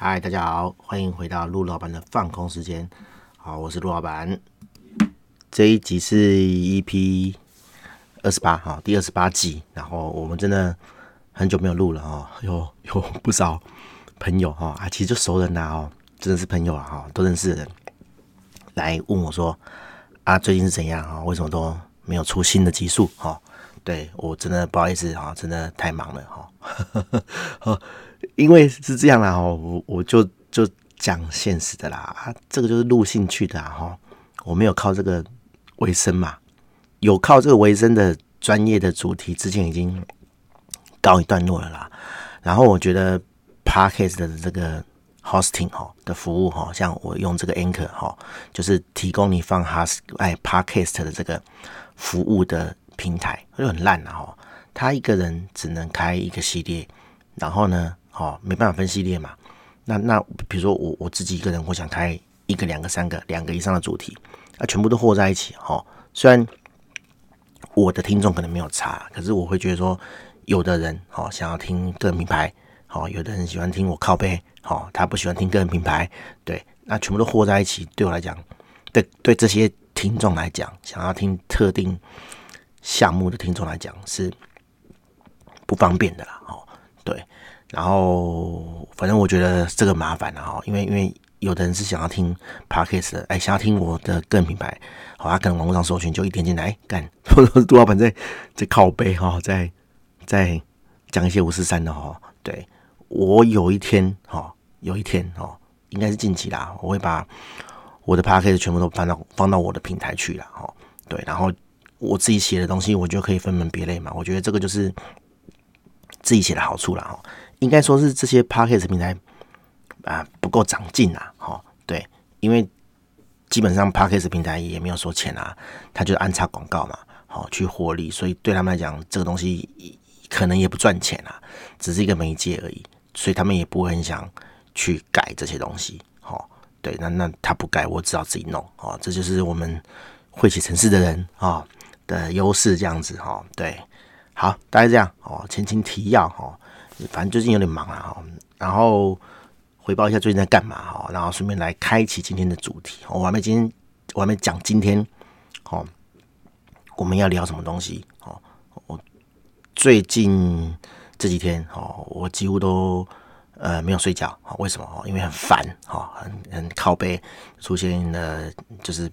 嗨，大家好，欢迎回到陆老板的放空时间。好，我是陆老板。这一集是 EP 二十八，哈，第二十八集。然后我们真的很久没有录了哈，有有不少朋友哈啊，其实就熟人呐哦，真的是朋友啊哈，都认识的人来问我说啊，最近是怎样啊？为什么都没有出新的集数？哈，对我真的不好意思哈，真的太忙了哈。因为是这样啦，我我就就讲现实的啦，啊，这个就是录兴趣的哈，我没有靠这个为生嘛，有靠这个为生的专业的主题，之前已经告一段落了啦。然后我觉得 Podcast 的这个 hosting 哈的服务哈，像我用这个 Anchor 哈，就是提供你放 Host 哎 Podcast 的这个服务的平台，就很烂了哈，他一个人只能开一个系列，然后呢。哦，没办法分系列嘛？那那比如说我我自己一个人，我想开一个、两个、三个、两个以上的主题，啊，全部都和在一起。哈，虽然我的听众可能没有差，可是我会觉得说，有的人哦想要听个人品牌，好，有的人喜欢听我靠背，好，他不喜欢听个人品牌，对，那全部都和在一起，对我来讲，对对这些听众来讲，想要听特定项目的听众来讲是不方便的啦。哦，对。然后，反正我觉得这个麻烦了哈，因为因为有的人是想要听 Podcast 的，哎，想要听我的个人品牌，好，他可能网络上搜寻就一点进来，干，或者是杜老板在在靠背哈，在在讲一些五四三的哈，对，我有一天哈，有一天哈，应该是近期啦，我会把我的 Podcast 全部都放到放到我的平台去了哈，对，然后我自己写的东西，我就可以分门别类嘛，我觉得这个就是自己写的好处了哈。应该说是这些 Podcast 平台啊不够长进啊，哈，对，因为基本上 Podcast 平台也没有收钱啊，他就安插广告嘛，好去获利，所以对他们来讲，这个东西可能也不赚钱啊，只是一个媒介而已，所以他们也不会很想去改这些东西，好，对，那那他不改，我只好自己弄，哦，这就是我们会写程式的人啊的优势，这样子哈，对，好，大概这样哦，前情提要哈。反正最近有点忙啊，哈，然后回报一下最近在干嘛哈，然后顺便来开启今天的主题。我还没今天，我还没讲今天，哦，我们要聊什么东西？哦，我最近这几天，哦，我几乎都呃没有睡觉，为什么？哦因为很烦，哈，很很靠背，出现了就是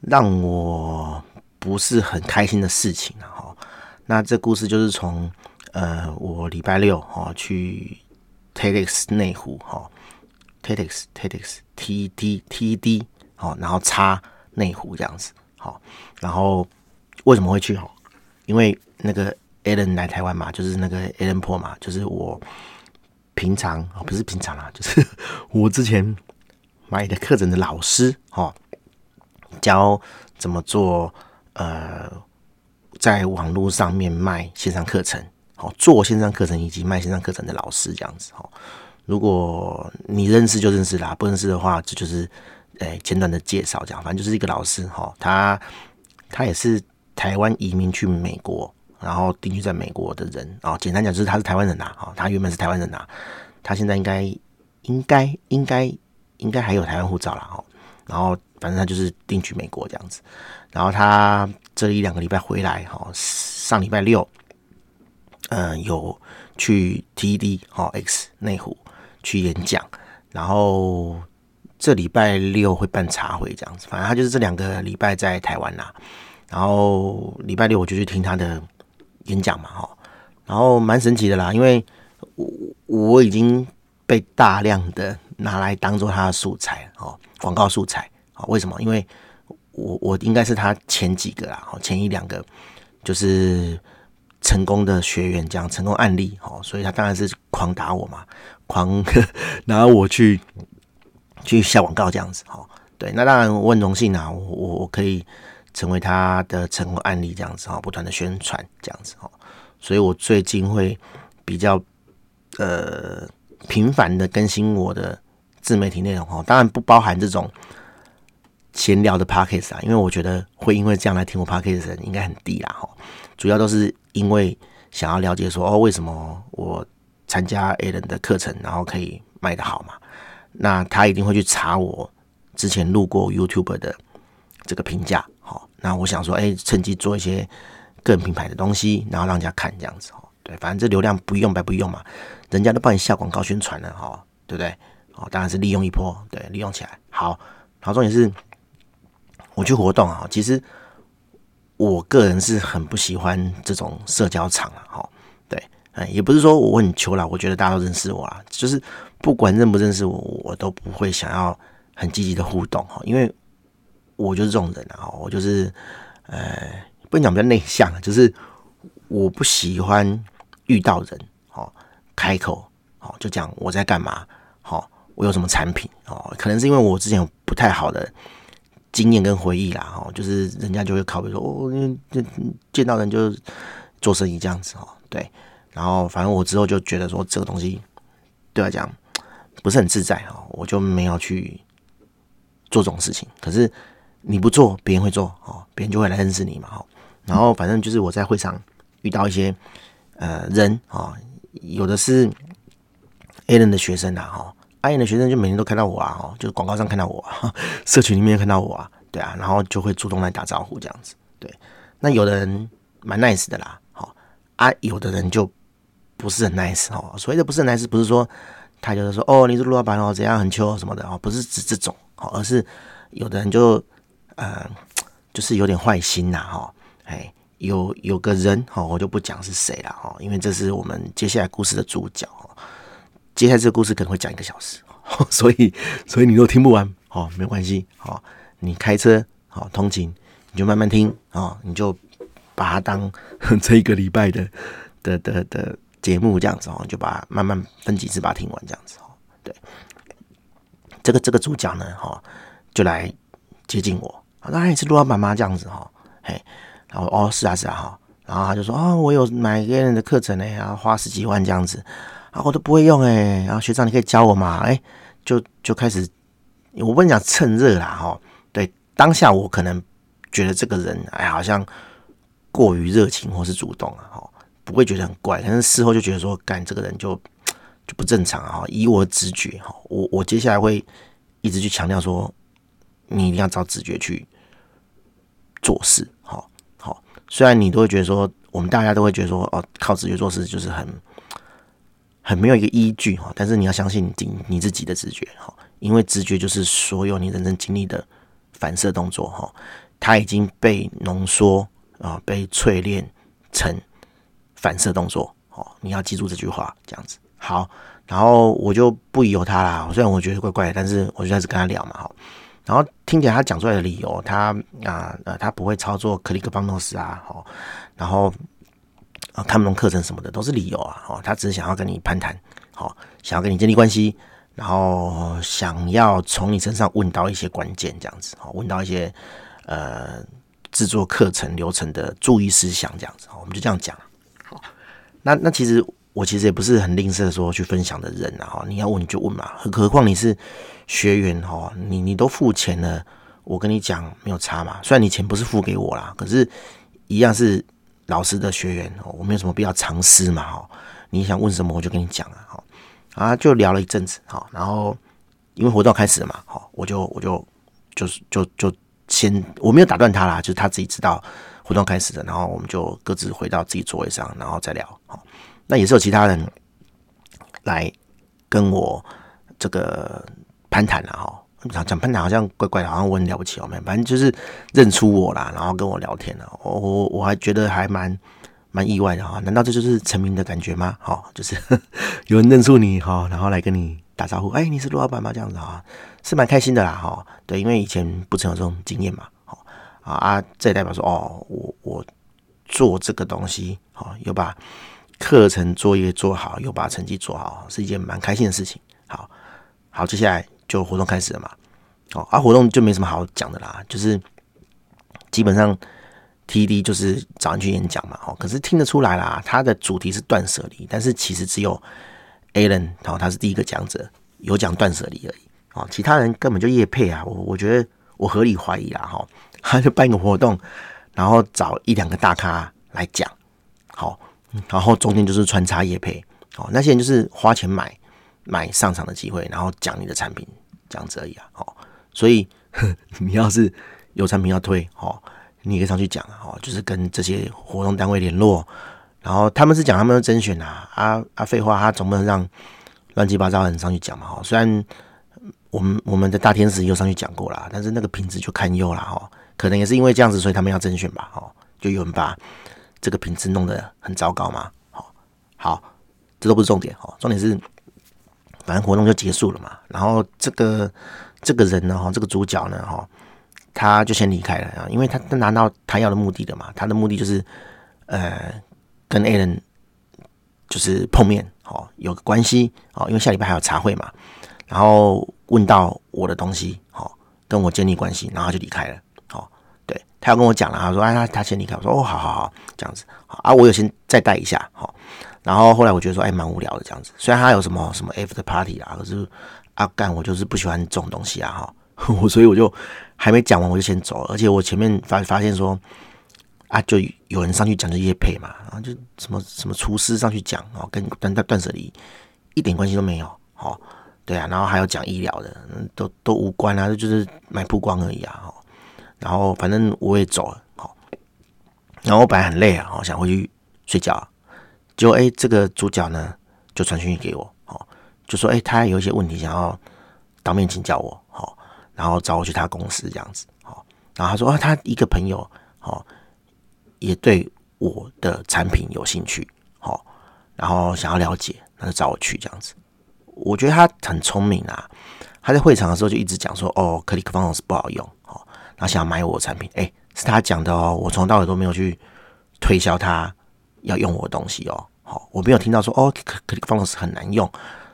让我不是很开心的事情，哈。那这故事就是从。呃，我礼拜六哈去 TEDx 内湖哈，TEDx TEDx T D T D 好，然后插内湖这样子好，然后为什么会去哈？因为那个 Alan 来台湾嘛，就是那个 Alan Paul 嘛，就是我平常啊不是平常啦，就是 我之前买的课程的老师哈，教怎么做呃，在网络上面卖线上课程。好，做线上课程以及卖线上课程的老师这样子哈。如果你认识就认识啦，不认识的话，这就是诶简短的介绍这样。反正就是一个老师哈，他他也是台湾移民去美国，然后定居在美国的人啊。简单讲就是他是台湾人呐，哈，他原本是台湾人呐，他现在应该应该应该应该还有台湾护照了哈。然后反正他就是定居美国这样子。然后他这一两个礼拜回来哈，上礼拜六。嗯，有去 TED 哦 X 内湖去演讲，然后这礼拜六会办茶会这样子，反正他就是这两个礼拜在台湾啦。然后礼拜六我就去听他的演讲嘛，哈，然后蛮神奇的啦，因为我我已经被大量的拿来当做他的素材哦，广告素材啊，为什么？因为我我应该是他前几个啦，前一两个就是。成功的学员这样成功案例，哦，所以他当然是狂打我嘛，狂 拿我去去下广告这样子，哦，对，那当然我很荣幸啊，我我可以成为他的成功案例这样子，哈，不断的宣传这样子，哈，所以我最近会比较呃频繁的更新我的自媒体内容，哈，当然不包含这种闲聊的 podcast 啊，因为我觉得会因为这样来听我 podcast 的人应该很低啦，哈。主要都是因为想要了解说哦，为什么我参加 a l n 的课程，然后可以卖得好嘛，那他一定会去查我之前录过 YouTube 的这个评价，好，那我想说，哎，趁机做一些个人品牌的东西，然后让人家看这样子，哦，对，反正这流量不用白不用嘛，人家都帮你下广告宣传了，哈，对不对？哦，当然是利用一波，对，利用起来好。然后重点是，我去活动啊，其实我个人是很不喜欢这种社交场了，哈，对，哎，也不是说我很求啦，我觉得大家都认识我啊，就是不管认不认识我，我都不会想要很积极的互动哈，因为我就是这种人啊，我就是呃，不能讲比较内向，就是我不喜欢遇到人，哦，开口，哦，就讲我在干嘛，好。我有什么产品哦？可能是因为我之前有不太好的经验跟回忆啦，哦，就是人家就会考虑说，哦，这见到人就做生意这样子哦，对。然后反正我之后就觉得说，这个东西对我来讲不是很自在哦，我就没有去做这种事情。可是你不做，别人会做哦，别人就会来认识你嘛，哦。然后反正就是我在会上遇到一些呃人啊，有的是 Alan 的学生呐，哈。阿燕的学生就每天都看到我啊，哦，就是广告上看到我啊，社群里面看到我啊，对啊，然后就会主动来打招呼这样子，对。那有的人蛮 nice 的啦，好啊，有的人就不是很 nice 哦。所谓的不是很 nice，不是说他就是说哦，你是陆老板哦，怎样很秋什么的哦，不是指这种，哦，而是有的人就呃，就是有点坏心呐，哈，哎，有有个人哈，我就不讲是谁了哈，因为这是我们接下来故事的主角。接下来这个故事可能会讲一个小时，所以所以你都听不完，哦，没关系，哦，你开车好通勤，你就慢慢听哦，你就把它当 这一个礼拜的的的的节目这样子哦，就把它慢慢分几次把它听完这样子哦。对，这个这个主角呢，哈，就来接近我，那也是陆老板吗？这样子哈，嘿，然后哦是啊是啊哈，然后他就说哦，我有买别人的课程呢，然后花十几万这样子。啊，我都不会用哎，然后学长你可以教我吗？哎，就就开始，我跟你讲趁热啦哈。对，当下我可能觉得这个人哎，好像过于热情或是主动啊哈，不会觉得很怪，但是事后就觉得说，干这个人就就不正常啊。以我的直觉哈，我我接下来会一直去强调说，你一定要找直觉去做事，好好。虽然你都会觉得说，我们大家都会觉得说，哦，靠直觉做事就是很。很没有一个依据哈，但是你要相信你你自己的直觉哈，因为直觉就是所有你人生经历的反射动作哈，它已经被浓缩啊，被淬炼成反射动作哦。你要记住这句话，这样子好。然后我就不由他啦，虽然我觉得怪怪的，但是我就开始跟他聊嘛哈。然后听起来他讲出来的理由，他啊呃他不会操作 ClickFunnels 啊，好，然后。啊，看不懂课程什么的都是理由啊！哦，他只是想要跟你攀谈，好，想要跟你建立关系，然后想要从你身上问到一些关键，这样子，哦，问到一些呃制作课程流程的注意事项，这样子，哦，我们就这样讲。好，那那其实我其实也不是很吝啬说去分享的人啊，哈，你要问你就问嘛，何何况你是学员哈，你你都付钱了，我跟你讲没有差嘛，虽然你钱不是付给我啦，可是一样是。老师的学员，我没有什么必要藏私嘛，哈，你想问什么我就跟你讲啊，好，啊，就聊了一阵子，好，然后因为活动开始了嘛，好，我就我就就是就就，先我没有打断他啦，就是他自己知道活动开始了，然后我们就各自回到自己座位上，然后再聊，好，那也是有其他人来跟我这个攀谈了，哈。讲讲喷谈好像怪怪的，好像我很了不起哦，没反正就是认出我啦，然后跟我聊天了，我我我还觉得还蛮蛮意外的哈，难道这就是成名的感觉吗？好，就是有人认出你哈，然后来跟你打招呼，哎，你是陆老板吗？这样子啊，是蛮开心的啦哈。对，因为以前不曾有这种经验嘛，好啊，这也代表说哦，我我做这个东西，好，有把课程作业做好，有把成绩做好，是一件蛮开心的事情。好，好，接下来。就活动开始了嘛，哦，啊，活动就没什么好讲的啦，就是基本上 TED 就是找人去演讲嘛，哦，可是听得出来啦，他的主题是断舍离，但是其实只有 Alan 哦，他是第一个讲者，有讲断舍离而已，哦，其他人根本就业配啊，我我觉得我合理怀疑啦，哈，他就办一个活动，然后找一两个大咖来讲，好，然后中间就是穿插夜配，哦，那些人就是花钱买。买上场的机会，然后讲你的产品这样子而已啊。哦，所以 你要是有产品要推，哦，你可以上去讲啊，哦，就是跟这些活动单位联络，然后他们是讲他们的甄选啊，啊啊，废话，他总不能让乱七八糟的人上去讲嘛。哦，虽然我们我们的大天使又上去讲过了，但是那个品质就堪忧了哈。可能也是因为这样子，所以他们要甄选吧。哦，就有人把这个品质弄得很糟糕嘛。好，好，这都不是重点。哦，重点是。反正活动就结束了嘛，然后这个这个人呢，哈，这个主角呢，哈，他就先离开了啊，因为他他拿到他要的目的了嘛，他的目的就是呃跟 A 人就是碰面，哦，有个关系，哦，因为下礼拜还有茶会嘛，然后问到我的东西，哦，跟我建立关系，然后就离开了，哦，对，他要跟我讲了，他说哎，他他先离开，我说哦，好好好，这样子，好啊，我有先再带一下，好。然后后来我觉得说，哎，蛮无聊的这样子。虽然他有什么什么 after party 啊，可是阿干我就是不喜欢这种东西啊，哈，我所以我就还没讲完我就先走了。而且我前面发发现说，啊，就有人上去讲就叶配嘛，然后就什么什么厨师上去讲哦，跟断断断舍离一点关系都没有，哦，对啊，然后还有讲医疗的，都都无关啊，就是买曝光而已啊，哈。然后反正我也走了，好，然后我本来很累啊，我想回去睡觉。就哎，这个主角呢，就传讯息给我，哦，就说哎，他有一些问题想要当面请教我，好，然后找我去他公司这样子，好，然后他说啊，他一个朋友，哦，也对我的产品有兴趣，好，然后想要了解，那就找我去这样子。我觉得他很聪明啊，他在会场的时候就一直讲说，哦，ClickFunnels 不好用，哦，然后想要买我的产品，哎，是他讲的哦，我从头到尾都没有去推销他要用我的东西哦。好，我没有听到说哦，ClickFunnels 很难用，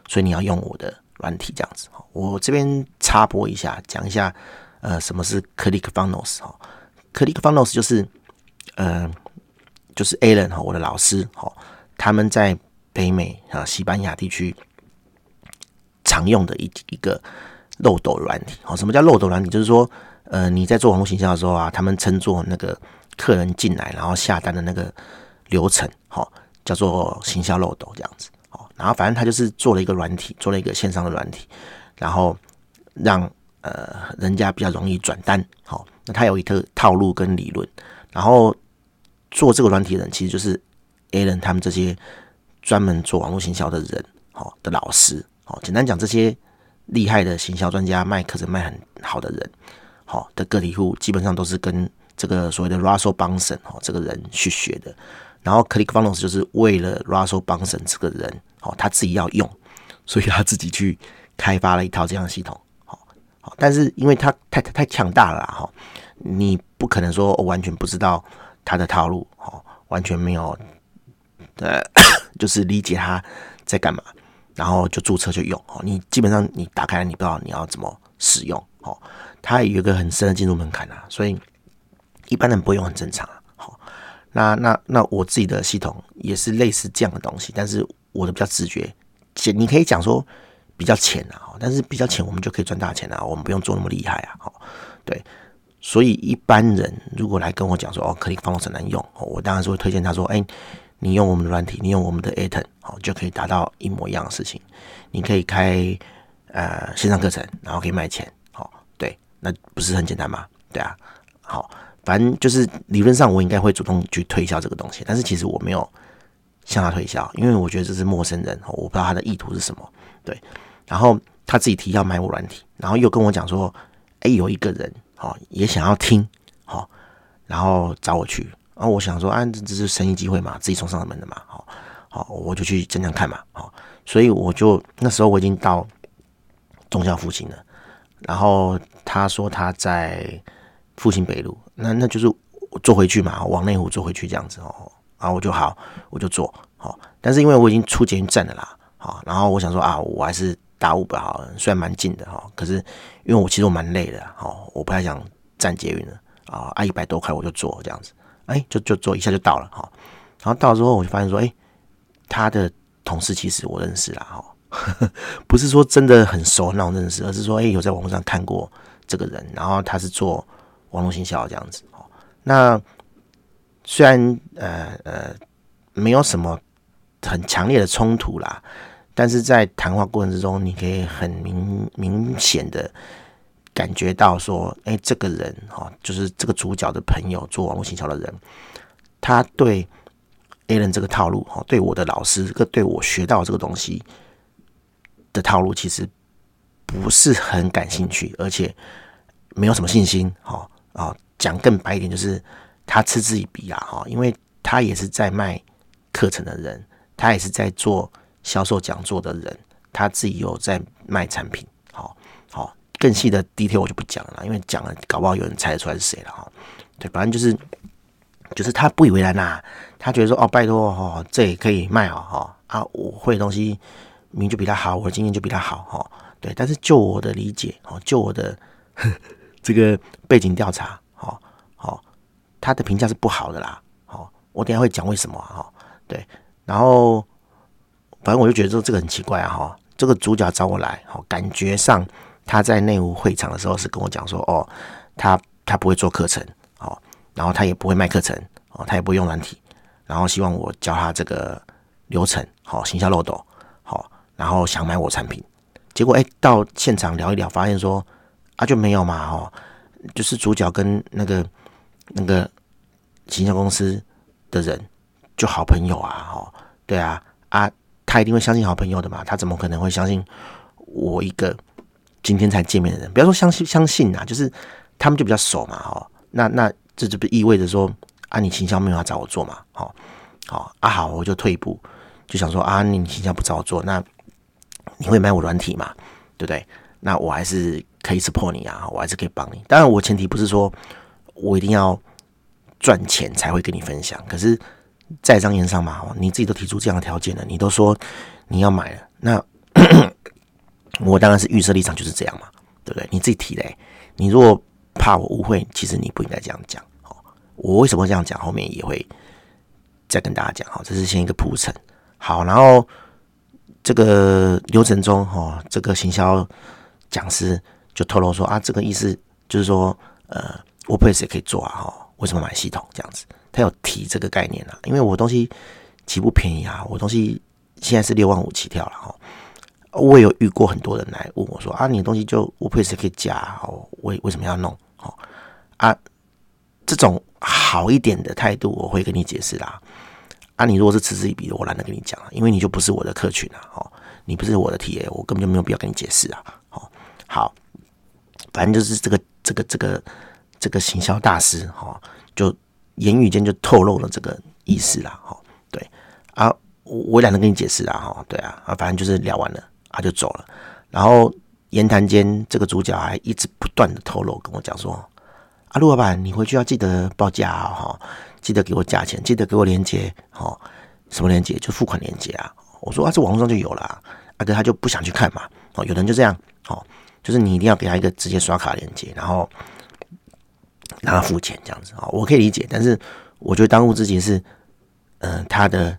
所以你要用我的软体这样子。我这边插播一下，讲一下，呃，什么是 ClickFunnels 哈？ClickFunnels 就是，呃，就是 Alan 哈，我的老师哈，他们在北美啊，西班牙地区常用的一一个漏斗软体。好，什么叫漏斗软体？就是说，呃，你在做网络行销的时候啊，他们称作那个客人进来然后下单的那个流程，好。叫做行销漏斗这样子，哦，然后反正他就是做了一个软体，做了一个线上的软体，然后让呃人家比较容易转单，好，那他有一套套路跟理论，然后做这个软体的人其实就是 a l n 他们这些专门做网络行销的人，好，的老师，好，简单讲，这些厉害的行销专家卖课程卖很好的人，好，的个体户基本上都是跟这个所谓的 Russell Brunson 哦这个人去学的。然后 ClickFunnels 就是为了 Russell b u n s o n 这个人，哦，他自己要用，所以他自己去开发了一套这样的系统，好，好，但是因为他太太太强大了哈，你不可能说完全不知道他的套路，哦，完全没有，呃，就是理解他在干嘛，然后就注册就用，哦，你基本上你打开了，你不知道你要怎么使用，哦，他有一个很深的进入门槛啊，所以一般人不会用很正常。那那那我自己的系统也是类似这样的东西，但是我的比较直觉，浅你可以讲说比较浅啊，但是比较浅我们就可以赚大钱啊，我们不用做那么厉害啊，好，对，所以一般人如果来跟我讲说哦，ClickFunnels 很难用，我当然是会推荐他说，哎，你用我们的软体，你用我们的 Aton，好，就可以达到一模一样的事情，你可以开呃线上课程，然后可以卖钱，好，对，那不是很简单吗？对啊，好。反正就是理论上我应该会主动去推销这个东西，但是其实我没有向他推销，因为我觉得这是陌生人，我不知道他的意图是什么。对，然后他自己提要买我软体，然后又跟我讲说，哎，有一个人哦也想要听，好，然后找我去，然后我想说，啊，这这是生意机会嘛，自己送上门的嘛，好，好，我就去讲讲看嘛，好，所以我就那时候我已经到忠孝复兴了，然后他说他在。复兴北路，那那就是坐回去嘛，往内湖坐回去这样子哦，然后我就好，我就坐好，但是因为我已经出捷运站了啦，好，然后我想说啊，我还是打五百好了，虽然蛮近的哈，可是因为我其实我蛮累的，好，我不太想站捷运了啊，啊一百多块我就坐这样子，哎，就就坐一下就到了哈，然后到了之后我就发现说，哎，他的同事其实我认识啦，哈，不是说真的很熟那种认识，而是说哎有在网络上看过这个人，然后他是做。网络行销这样子哦，那虽然呃呃没有什么很强烈的冲突啦，但是在谈话过程之中，你可以很明明显的感觉到说，哎，这个人哈，就是这个主角的朋友做网络行销的人，他对 Alan 这个套路哈，对我的老师，个对我学到这个东西的套路，其实不是很感兴趣，而且没有什么信心。哈啊，讲更白一点，就是他嗤之以鼻啊。哈，因为他也是在卖课程的人，他也是在做销售讲座的人，他自己有在卖产品。好，好，更细的 detail 我就不讲了，因为讲了搞不好有人猜得出来是谁了。哈，对，反正就是。就是他不以为然呐、他觉得说哦，拜托哦，这也可以卖哦，哈啊，我会的东西明就比他好，我的经验就比他好，哈，对。但是就我的理解，哦，就我的这个背景调查，好，好，他的评价是不好的啦，好，我等下会讲为什么，哈，对。然后反正我就觉得说这个很奇怪啊，哈，这个主角找我来，好，感觉上他在内务会场的时候是跟我讲说，哦，他他不会做课程，好。然后他也不会卖课程哦，他也不会用软体，然后希望我教他这个流程，好，行销漏斗，好，然后想买我产品，结果哎，到现场聊一聊，发现说啊就没有嘛，哦，就是主角跟那个那个行销公司的人就好朋友啊，哦，对啊，啊，他一定会相信好朋友的嘛，他怎么可能会相信我一个今天才见面的人？不要说相信相信啊，就是他们就比较熟嘛，哦，那那。这就不意味着说啊，你行销没有要找我做嘛？好，好啊，好，我就退一步，就想说啊，你行销不找我做，那你会买我软体嘛？对不对？那我还是可以 support 你啊，我还是可以帮你。当然，我前提不是说我一定要赚钱才会跟你分享。可是，在商言商嘛，你自己都提出这样的条件了，你都说你要买了，那 我当然是预设立场就是这样嘛，对不对？你自己提的，你如果。怕我误会，其实你不应该这样讲。哦，我为什么会这样讲？后面也会再跟大家讲。哦，这是先一个铺陈。好，然后这个流程中，哦，这个行销讲师就透露说啊，这个意思就是说，呃，WordPress 也可以做啊，哈，为什么买系统这样子？他有提这个概念啊，因为我东西其实不便宜啊，我东西现在是六万五起跳了，哈。我也有遇过很多人来问我说啊，你的东西就 WordPress 可以加，哦，为为什么要弄？啊，这种好一点的态度，我会跟你解释啦。啊，你如果是嗤之以鼻的，我懒得跟你讲了，因为你就不是我的客群啊。哦，你不是我的 TA，我根本就没有必要跟你解释啊。好，好，反正就是这个这个这个这个行销大师哈，就言语间就透露了这个意思啦。哈，对啊，我懒得跟你解释啊。哈，对啊，啊，反正就是聊完了，他就走了。然后言谈间，这个主角还一直不断的透露跟我讲说。啊，陆老板，你回去要记得报价啊哈，记得给我价钱，记得给我链接，哈，什么链接？就付款链接啊。我说啊，这网络上就有了。阿哥他就不想去看嘛。哦，有人就这样，哦，就是你一定要给他一个直接刷卡链接，然后让他付钱这样子啊。我可以理解，但是我觉得当务之急是，嗯，他的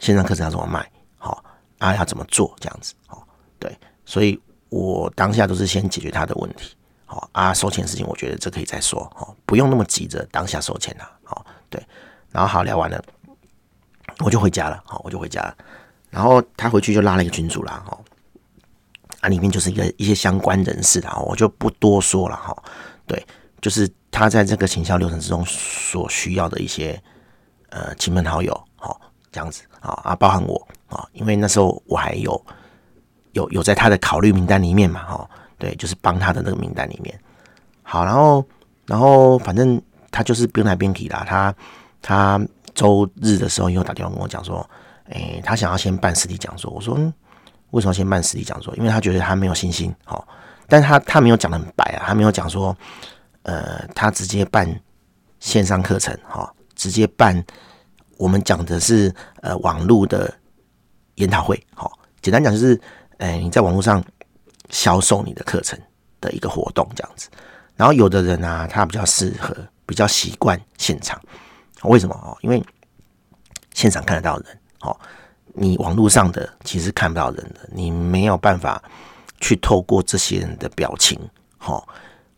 线上课程要怎么卖，好，啊，要怎么做这样子，哦，对，所以我当下都是先解决他的问题。好啊，收钱事情，我觉得这可以再说，哦，不用那么急着当下收钱了，好，对，然后好聊完了，我就回家了，好，我就回家了，然后他回去就拉了一个群组啦，哈，啊，里面就是一个一些相关人士的，我就不多说了，哈，对，就是他在这个行销流程之中所需要的一些呃亲朋好友，好，这样子，啊啊，包含我，啊，因为那时候我还有有有在他的考虑名单里面嘛，哈。对，就是帮他的那个名单里面。好，然后，然后反正他就是边来边提啦。他他周日的时候又打电话跟我讲说，诶，他想要先办实体讲座。我说，为什么先办实体讲座？因为他觉得他没有信心。好，但他他没有讲得很白啊，他没有讲说，呃，他直接办线上课程，哈，直接办。我们讲的是呃网络的研讨会，好，简单讲就是，诶，你在网络上。销售你的课程的一个活动这样子，然后有的人啊，他比较适合，比较习惯现场。为什么哦？因为现场看得到人哦，你网络上的其实看不到人的，你没有办法去透过这些人的表情，哦，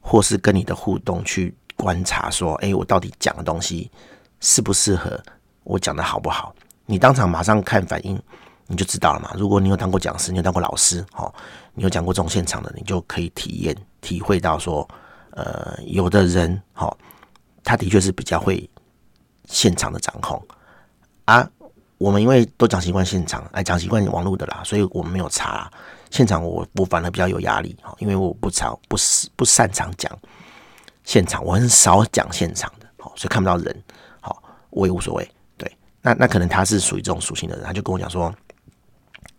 或是跟你的互动去观察说，哎，我到底讲的东西适不适合，我讲的好不好？你当场马上看反应，你就知道了嘛。如果你有当过讲师，你有当过老师，哦，你有讲过这种现场的，你就可以体验、体会到说，呃，有的人，哦，他的确是比较会现场的掌控啊。我们因为都讲习惯现场，哎，讲习惯网络的啦，所以我们没有查啦。现场我我反而比较有压力，哈，因为我不常不是不擅长讲现场，我很少讲现场的，好，所以看不到人，好，我也无所谓。对，那那可能他是属于这种属性的人，他就跟我讲说，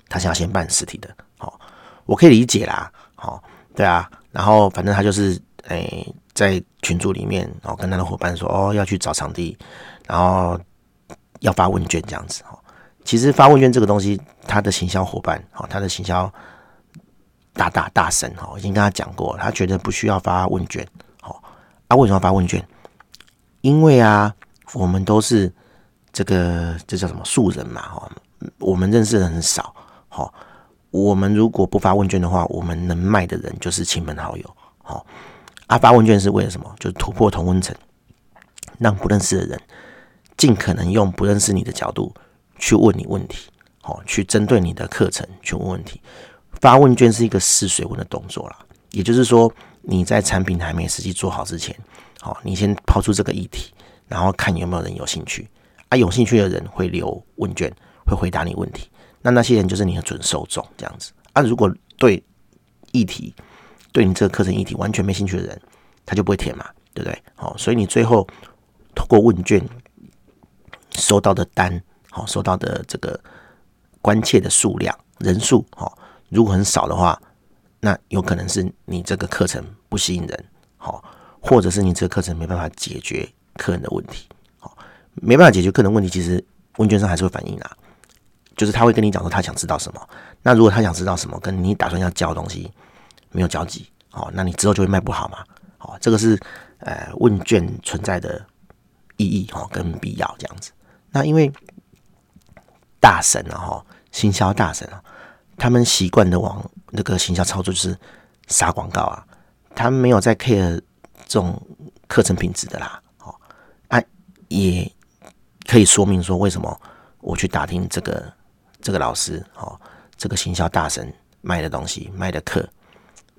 他想要先办实体的，好，我可以理解啦，好，对啊，然后反正他就是，哎，在群组里面，然后跟他的伙伴说，哦，要去找场地，然后。要发问卷这样子哈，其实发问卷这个东西，他的行销伙伴哈，他的行销大大大神哈，已经跟他讲过，他觉得不需要发问卷。好，啊，为什么要发问卷？因为啊，我们都是这个这叫什么素人嘛哈，我们认识的人很少。好，我们如果不发问卷的话，我们能卖的人就是亲朋好友。好，啊，发问卷是为了什么？就是突破同温层，让不认识的人。尽可能用不认识你的角度去问你问题，好，去针对你的课程去问问题。发问卷是一个试水温的动作啦，也就是说你在产品还没实际做好之前，好，你先抛出这个议题，然后看有没有人有兴趣。啊，有兴趣的人会留问卷，会回答你问题。那那些人就是你的准受众，这样子。啊，如果对议题对你这个课程议题完全没兴趣的人，他就不会填嘛，对不对？好，所以你最后通过问卷。收到的单，好，收到的这个关切的数量人数，好，如果很少的话，那有可能是你这个课程不吸引人，好，或者是你这个课程没办法解决客人的问题，好，没办法解决客人问题，其实问卷上还是会反映啊，就是他会跟你讲说他想知道什么，那如果他想知道什么，跟你打算要教的东西没有交集，好，那你之后就会卖不好嘛，好，这个是呃问卷存在的意义哈跟必要这样子。那因为大神啊，哈，行销大神啊，他们习惯的往那个行销操作就是撒广告啊，他们没有在 care 这种课程品质的啦，哦，啊，也可以说明说为什么我去打听这个这个老师哦，这个行销大神卖的东西卖的课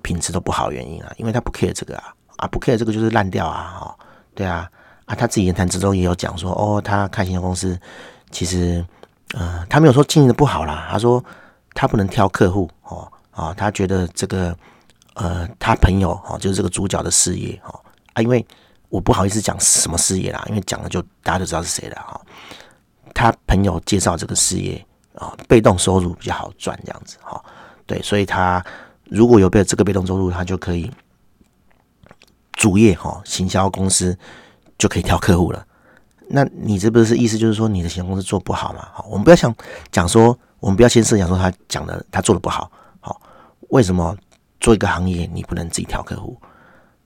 品质都不好原因啊，因为他不 care 这个啊，啊，不 care 这个就是烂掉啊，哦，对啊。啊，他自己言谈之中也有讲说，哦，他开行销公司，其实，呃，他没有说经营的不好啦，他说他不能挑客户，哦，啊，他觉得这个，呃，他朋友，哦，就是这个主角的事业，哦，啊，因为我不好意思讲什么事业啦，因为讲了就大家就知道是谁了，哈，他朋友介绍这个事业，啊，被动收入比较好赚，这样子，哈，对，所以他如果有被这个被动收入，他就可以主业，哈，行销公司。就可以挑客户了。那你这不是意思就是说你的行销公司做不好吗？好，我们不要想讲说，我们不要先设想说他讲的他做的不好。好，为什么做一个行业你不能自己挑客户？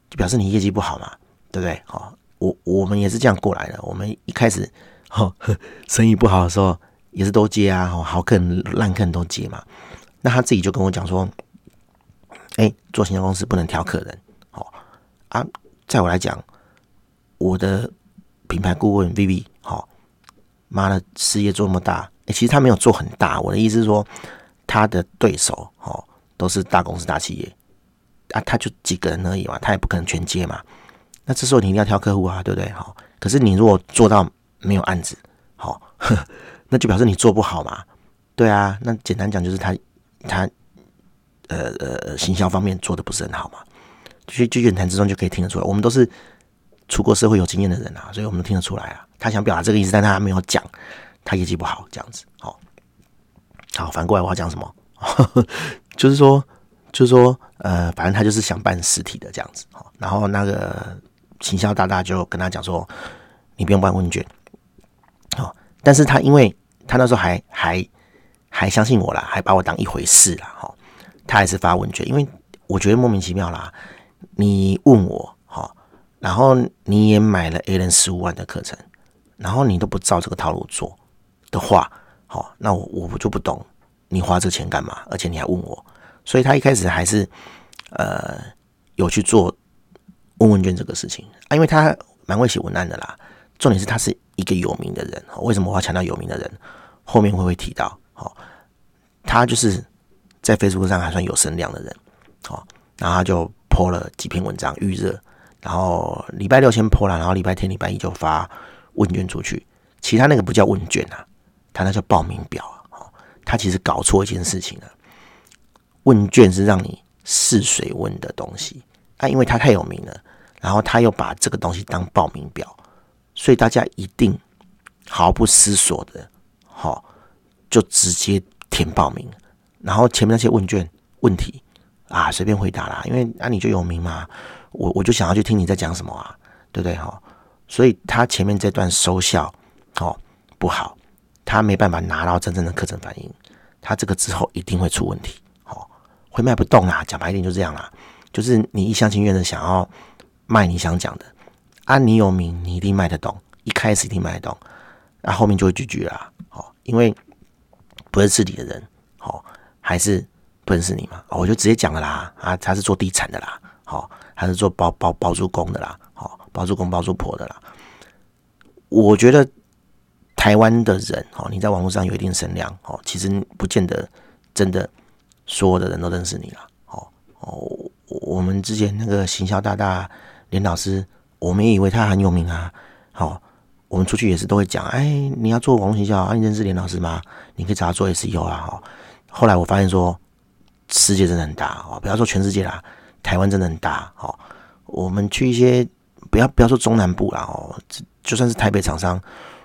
就表示你业绩不好嘛，对不对？好，我我们也是这样过来的。我们一开始好 生意不好的时候也是都接啊，好客人烂客人都接嘛。那他自己就跟我讲说，哎，做行销公司不能挑客人。好啊，在我来讲。我的品牌顾问 Vivi，好，妈的事业做那么大，欸，其实他没有做很大。我的意思是说，他的对手，哦，都是大公司大企业，啊，他就几个人而已嘛，他也不可能全接嘛。那这时候你一定要挑客户啊，对不对？好，可是你如果做到没有案子，好，那就表示你做不好嘛。对啊，那简单讲就是他他呃呃行销方面做的不是很好嘛。就就言谈之中就可以听得出来，我们都是。出过社会有经验的人啊，所以我们都听得出来啊。他想表达这个意思，但他没有讲，他业绩不好这样子。好，好，反过来我要讲什么？就是说，就是说，呃，反正他就是想办实体的这样子。好，然后那个行销大大就跟他讲说，你不用办问卷。好，但是他因为他那时候还还还相信我啦，还把我当一回事啦。好，他还是发问卷，因为我觉得莫名其妙啦。你问我。然后你也买了 A 人十五万的课程，然后你都不照这个套路做的话，好，那我我就不懂你花这钱干嘛？而且你还问我，所以他一开始还是呃有去做问问卷这个事情啊，因为他蛮会写文案的啦。重点是他是一个有名的人，为什么我要强调有名的人？后面会会提到。好，他就是在 Facebook 上还算有声量的人，哦，然后他就 po 了几篇文章预热，然后礼拜六先破了，然后礼拜天、礼拜一就发问卷出去。其他那个不叫问卷啊，他那叫报名表啊。哦，他其实搞错一件事情了。问卷是让你试水温的东西啊，因为他太有名了，然后他又把这个东西当报名表，所以大家一定毫不思索的，好，就直接填报名，然后前面那些问卷问题啊，随便回答啦，因为啊你就有名嘛，我我就想要去听你在讲什么啊，对不对哈？所以他前面这段收效哦不好，他没办法拿到真正的课程反应，他这个之后一定会出问题，哦，会卖不动啦，讲白一点就这样啦，就是你一厢情愿的想要卖你想讲的，啊你有名你一定卖得动，一开始一定卖得动，那、啊、后面就会拒绝啦，哦，因为。不是自己的人，好，还是不认识你嘛？我就直接讲了啦，啊，他是做地产的啦，好，他是做包包包租公的啦，好，包租公包租婆的啦。我觉得台湾的人，哦，你在网络上有一定声量，哦，其实不见得真的所有的人都认识你了，哦哦，我们之前那个行销大大连老师，我们也以为他很有名啊，好。我们出去也是都会讲，哎，你要做网络营销啊？你认识连老师吗？你可以找他做 SEO 啊。哈，后来我发现说，世界真的很大哦，不要说全世界啦，台湾真的很大。哦，我们去一些不要不要说中南部啦，哦，就算是台北厂商，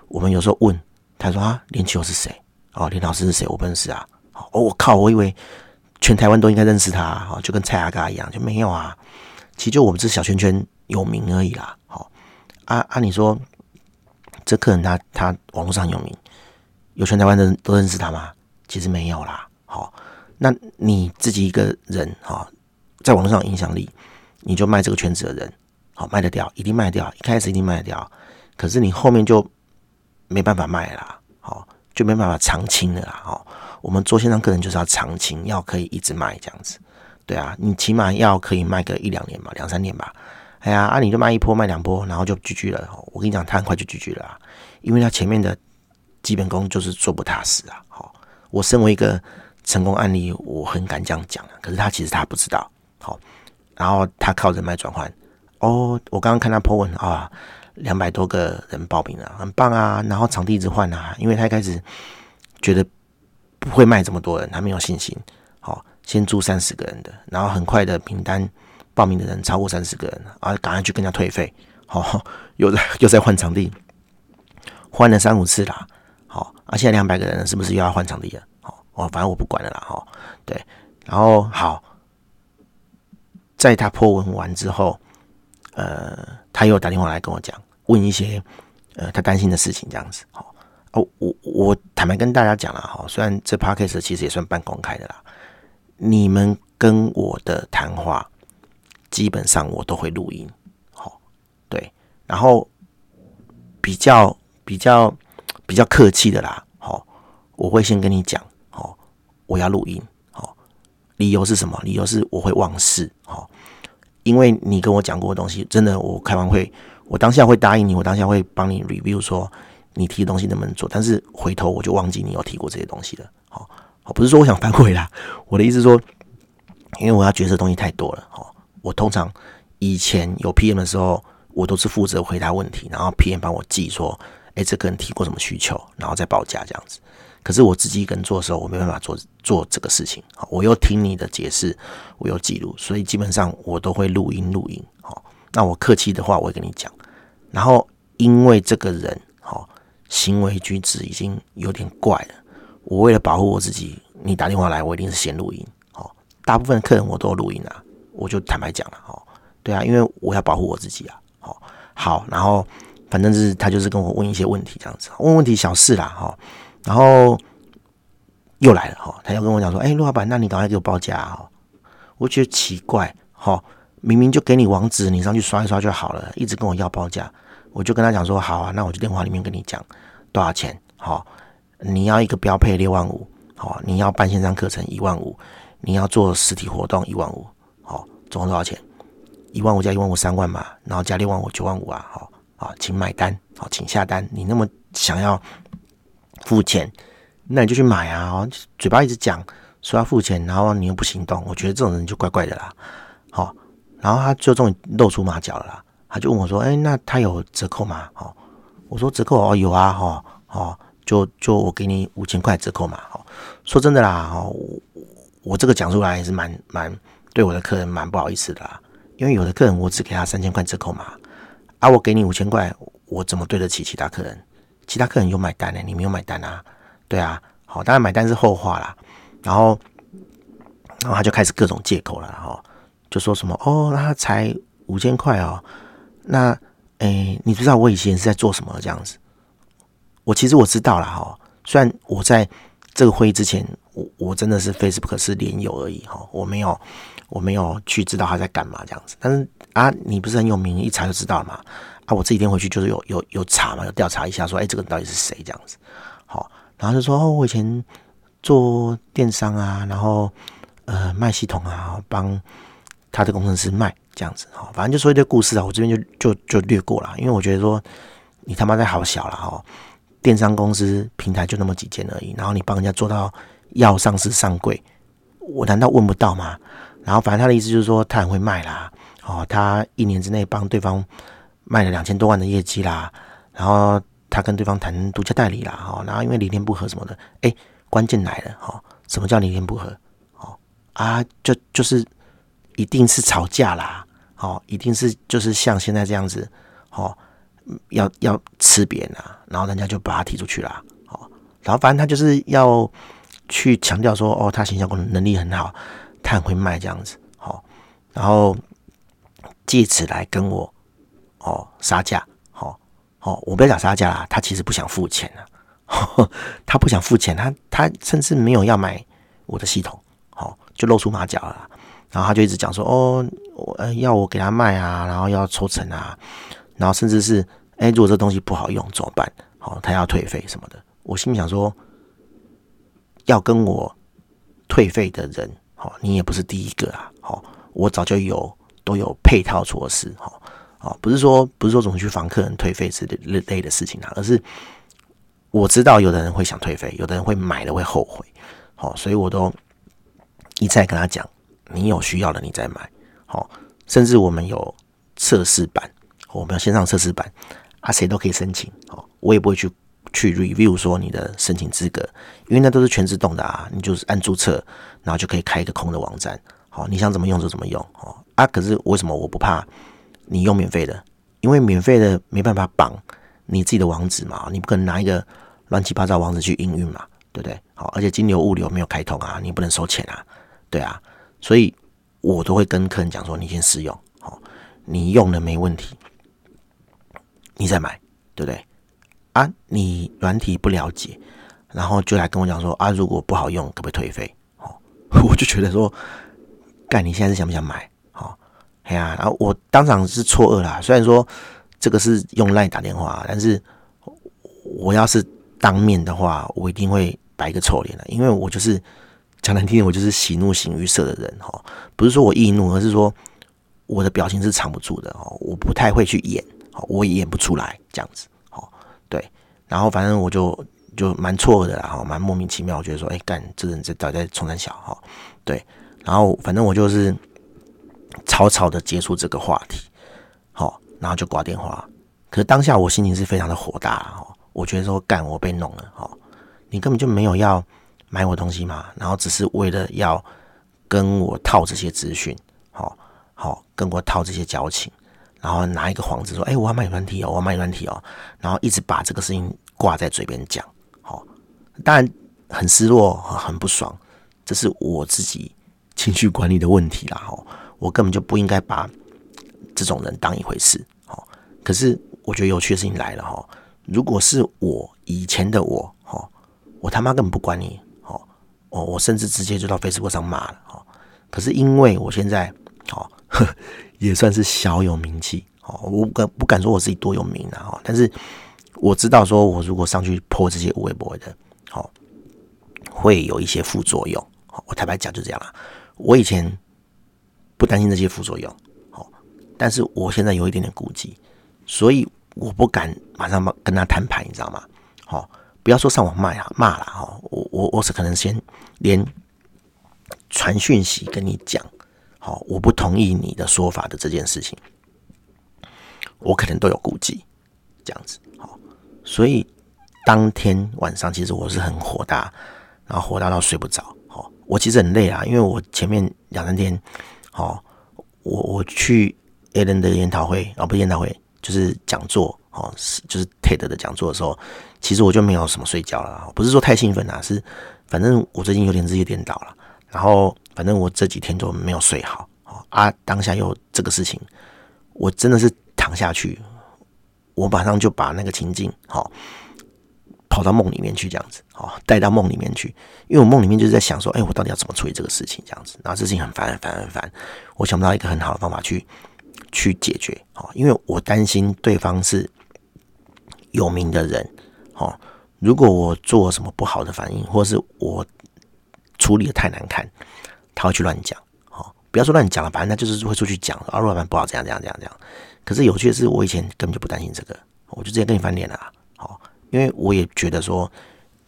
我们有时候问他说啊，连秋是谁？哦，林老师是谁？我不认识啊。哦，我靠，我以为全台湾都应该认识他，哦，就跟蔡阿嘎一样，就没有啊。其实就我们这小圈圈有名而已啦。好，啊啊，你说。这客人他他网络上有名，有全台湾的人都认识他吗？其实没有啦。好，那你自己一个人哈，在网络上有影响力，你就卖这个圈子的人，好卖得掉，一定卖得掉，一开始一定卖得掉。可是你后面就没办法卖啦，好，就没办法长青的啦。好，我们做线上课程就是要长青，要可以一直卖这样子。对啊，你起码要可以卖个一两年吧，两三年吧。哎呀，啊，你就卖一波卖两波，然后就聚聚了。我跟你讲，他很快就聚聚了，因为他前面的基本功就是做不踏实啊。好，我身为一个成功案例，我很敢这样讲。可是他其实他不知道。好，然后他靠人脉转换。哦，我刚刚看他 po 文啊，两百多个人报名了，很棒啊。然后场地一直换啊，因为他一开始觉得不会卖这么多人，他没有信心。好，先租三十个人的，然后很快的名单。报名的人超过三十个人啊，赶快去跟人家退费，好、哦，又在又在换场地，换了三五次啦，好，啊，现在两百个人是不是又要换场地了？哦，反正我不管了啦，哈，对，然后好，在他破文完之后，呃，他又打电话来跟我讲，问一些呃他担心的事情，这样子，好，哦，我我坦白跟大家讲了，哈，虽然这 podcast 其实也算半公开的啦，你们跟我的谈话。基本上我都会录音，好，对，然后比较比较比较客气的啦，好，我会先跟你讲，我要录音，好，理由是什么？理由是我会忘事，好，因为你跟我讲过的东西，真的，我开完会，我当下会答应你，我当下会帮你 review 说你提的东西能不能做，但是回头我就忘记你有提过这些东西了，好，好，不是说我想反悔啦，我的意思说，因为我要决策东西太多了，好。我通常以前有 PM 的时候，我都是负责回答问题，然后 PM 帮我记说，哎，这个人提过什么需求，然后再报价这样子。可是我自己一个人做的时候，我没办法做做这个事情。好我又听你的解释，我又记录，所以基本上我都会录音录音。好，那我客气的话，我会跟你讲。然后因为这个人，好，行为举止已经有点怪了，我为了保护我自己，你打电话来，我一定是先录音。好，大部分客人我都录音啊。我就坦白讲了，好，对啊，因为我要保护我自己啊，好，好，然后反正是他就是跟我问一些问题这样子，问问题小事啦，哈，然后又来了，哈，他要跟我讲说，哎，陆老板，那你赶快给我报价啊，我觉得奇怪，哈，明明就给你网址，你上去刷一刷就好了，一直跟我要报价，我就跟他讲说，好啊，那我就电话里面跟你讲多少钱，好，你要一个标配六万五，好，你要办线上课程一万五，你要做实体活动一万五好。总共多少钱？一万五加一万五，三万嘛，然后加六万五，九万五啊！好，好，请买单，好，请下单。你那么想要付钱，那你就去买啊，嘴巴一直讲说要付钱，然后你又不行动，我觉得这种人就怪怪的啦。好，然后他就终于露出马脚了啦，他就问我说：“哎，那他有折扣吗？”好，我说折扣哦有啊，哈，哦，就就我给你五千块折扣嘛。好，说真的啦，哈，我我这个讲出来也是蛮蛮对我的客人蛮不好意思的啦，因为有的客人我只给他三千块折扣嘛，啊，我给你五千块，我怎么对得起其他客人？其他客人有买单呢，你没有买单啊？对啊，好，当然买单是后话啦。然后，然后他就开始各种借口了，哈，就说什么哦，那他才五千块哦，那诶，你知道我以前是在做什么这样子？我其实我知道了哈，虽然我在这个会议之前，我我真的是 Facebook 是连友而已哈，我没有我没有去知道他在干嘛这样子。但是啊，你不是很有名，一查就知道了嘛。啊，我这几天回去就是有有有查嘛，有调查一下说，哎，这个人到底是谁这样子？好。然后就说哦，我以前做电商啊，然后呃卖系统啊，帮他的工程师卖这样子好，反正就说一堆故事啊，我这边就就就略过了，因为我觉得说你他妈在好小了哈，电商公司平台就那么几间而已，然后你帮人家做到要上市上柜，我难道问不到吗？然后反正他的意思就是说他很会卖啦，哦，他一年之内帮对方卖了两千多万的业绩啦，然后。他跟对方谈独家代理啦，哈，然后因为理念不合什么的，哎，关键来了，哈，什么叫理念不合？哦啊，就就是一定是吵架啦，哦，一定是就是像现在这样子，哦，要要吃别人啊，然后人家就把他踢出去了，哦，然后反正他就是要去强调说，哦，他行销功能能力很好，他很会卖这样子，好，然后借此来跟我哦杀价。哦，我不要讲杀价啦，他其实不想付钱啊，他不想付钱，他他甚至没有要买我的系统，好，就露出马脚了，然后他就一直讲说，哦，我要我给他卖啊，然后要抽成啊，然后甚至是，哎，如果这东西不好用怎么办？好，他要退费什么的，我心里想说，要跟我退费的人，好，你也不是第一个啊，好，我早就有都有配套措施，好。哦，不是说不是说怎么去防客人退费之类类的事情啊，而是我知道有的人会想退费，有的人会买了会后悔，好，所以我都一再跟他讲，你有需要的你再买，好，甚至我们有测试版，我们有线上测试版啊，谁都可以申请，哦，我也不会去去 review 说你的申请资格，因为那都是全自动的啊，你就是按注册，然后就可以开一个空的网站，好，你想怎么用就怎么用，哦啊，可是为什么我不怕？你用免费的，因为免费的没办法绑你自己的网址嘛，你不可能拿一个乱七八糟网址去营运嘛，对不对？好，而且金牛物流没有开通啊，你不能收钱啊，对啊，所以我都会跟客人讲说，你先试用，好，你用了没问题，你再买，对不对？啊，你软体不了解，然后就来跟我讲说啊，如果不好用，可不可以退费？哦，我就觉得说，干，你现在是想不想买？哎呀，然后我当场是错愕啦。虽然说这个是用赖打电话，但是我要是当面的话，我一定会摆一个臭脸的，因为我就是讲难听点，我就是喜怒形于色的人哈。不是说我易怒，而是说我的表情是藏不住的哦。我不太会去演，我也演不出来这样子。哦，对，然后反正我就就蛮错愕的啦，哈，蛮莫名其妙。我觉得说，哎，干这人在到底在冲三小哈？对，然后反正我就是。草草的结束这个话题，好，然后就挂电话。可是当下我心情是非常的火大，哦，我觉得说干我被弄了，哦，你根本就没有要买我东西嘛，然后只是为了要跟我套这些资讯，好，好跟我套这些交情，然后拿一个幌子说，哎，我要买软体哦，我要买软体哦，然后一直把这个事情挂在嘴边讲，好，当然很失落，很不爽，这是我自己情绪管理的问题啦，哈。我根本就不应该把这种人当一回事，哦。可是我觉得有趣的事情来了，哈。如果是我以前的我，哈，我他妈根本不管你，哦，哦，我甚至直接就到 Facebook 上骂了，哈。可是因为我现在，哦，也算是小有名气，哦，我不敢不敢说我自己多有名啊，哈。但是我知道，说我如果上去泼这些微博的，哦，会有一些副作用。我坦白讲就这样了。我以前。不担心这些副作用，好，但是我现在有一点点顾忌，所以我不敢马上跟他摊牌，你知道吗？好，不要说上网骂啊骂了哈，我我我是可能先连传讯息跟你讲，好，我不同意你的说法的这件事情，我可能都有顾忌，这样子好，所以当天晚上其实我是很火大，然后火大到睡不着，好，我其实很累啊，因为我前面两三天，好，我我去 Alan 的研讨会啊，不是研讨会，就是讲座。哦，是就是 TED 的讲座的时候，其实我就没有什么睡觉了，不是说太兴奋啊，是反正我最近有点日夜颠倒了，然后反正我这几天都没有睡好，啊，当下又这个事情，我真的是躺下去，我马上就把那个情境，好，跑到梦里面去，这样子，哦，带到梦里面去，因为我梦里面就是在想说，哎，我到底要怎么处理这个事情，这样子，然后这事情很烦，很烦，很烦，我想不到一个很好的方法去去解决，好，因为我担心对方是。有名的人，哦，如果我做什么不好的反应，或是我处理的太难看，他会去乱讲，哦，不要说乱讲了，反正他就是会出去讲，啊，老板不好，这样这样这样这样。可是有趣的是，我以前根本就不担心这个，我就直接跟你翻脸了，好，因为我也觉得说，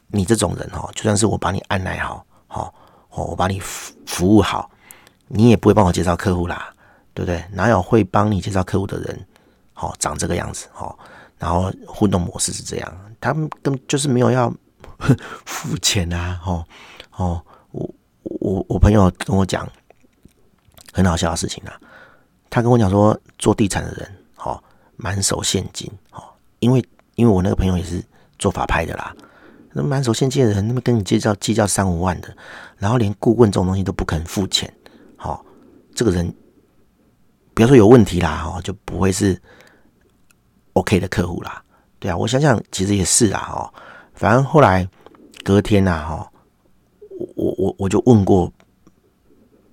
你这种人，哈，就算是我把你安排好，好，哦，我把你服服务好，你也不会帮我介绍客户啦，对不对？哪有会帮你介绍客户的人，好，长这个样子，好。然后互动模式是这样，他们根本就是没有要 付钱啊！哦哦，我我我朋友跟我讲很好笑的事情啊，他跟我讲说做地产的人，哦，满手现金，哦，因为因为我那个朋友也是做法拍的啦，那满手现金的人，那么跟你计较计较三五万的，然后连顾问这种东西都不肯付钱，好、哦，这个人不要说有问题啦，哈、哦，就不会是。OK 的客户啦，对啊，我想想，其实也是啊，哦，反正后来隔天呐，哈，我我我就问过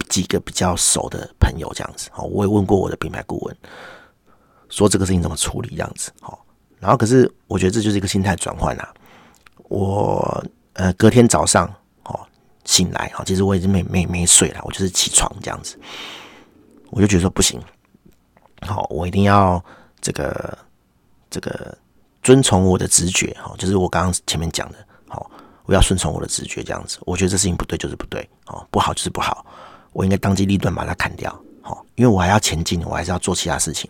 几个比较熟的朋友，这样子，哦，我也问过我的品牌顾问，说这个事情怎么处理，这样子，好，然后可是我觉得这就是一个心态转换啊，我呃隔天早上哦醒来，哈，其实我已经没没没睡了，我就是起床这样子，我就觉得说不行，好，我一定要这个。这个遵从我的直觉，哈，就是我刚刚前面讲的，好，我要顺从我的直觉，这样子，我觉得这事情不对就是不对，哦，不好就是不好，我应该当机立断把它砍掉，好，因为我还要前进，我还是要做其他事情，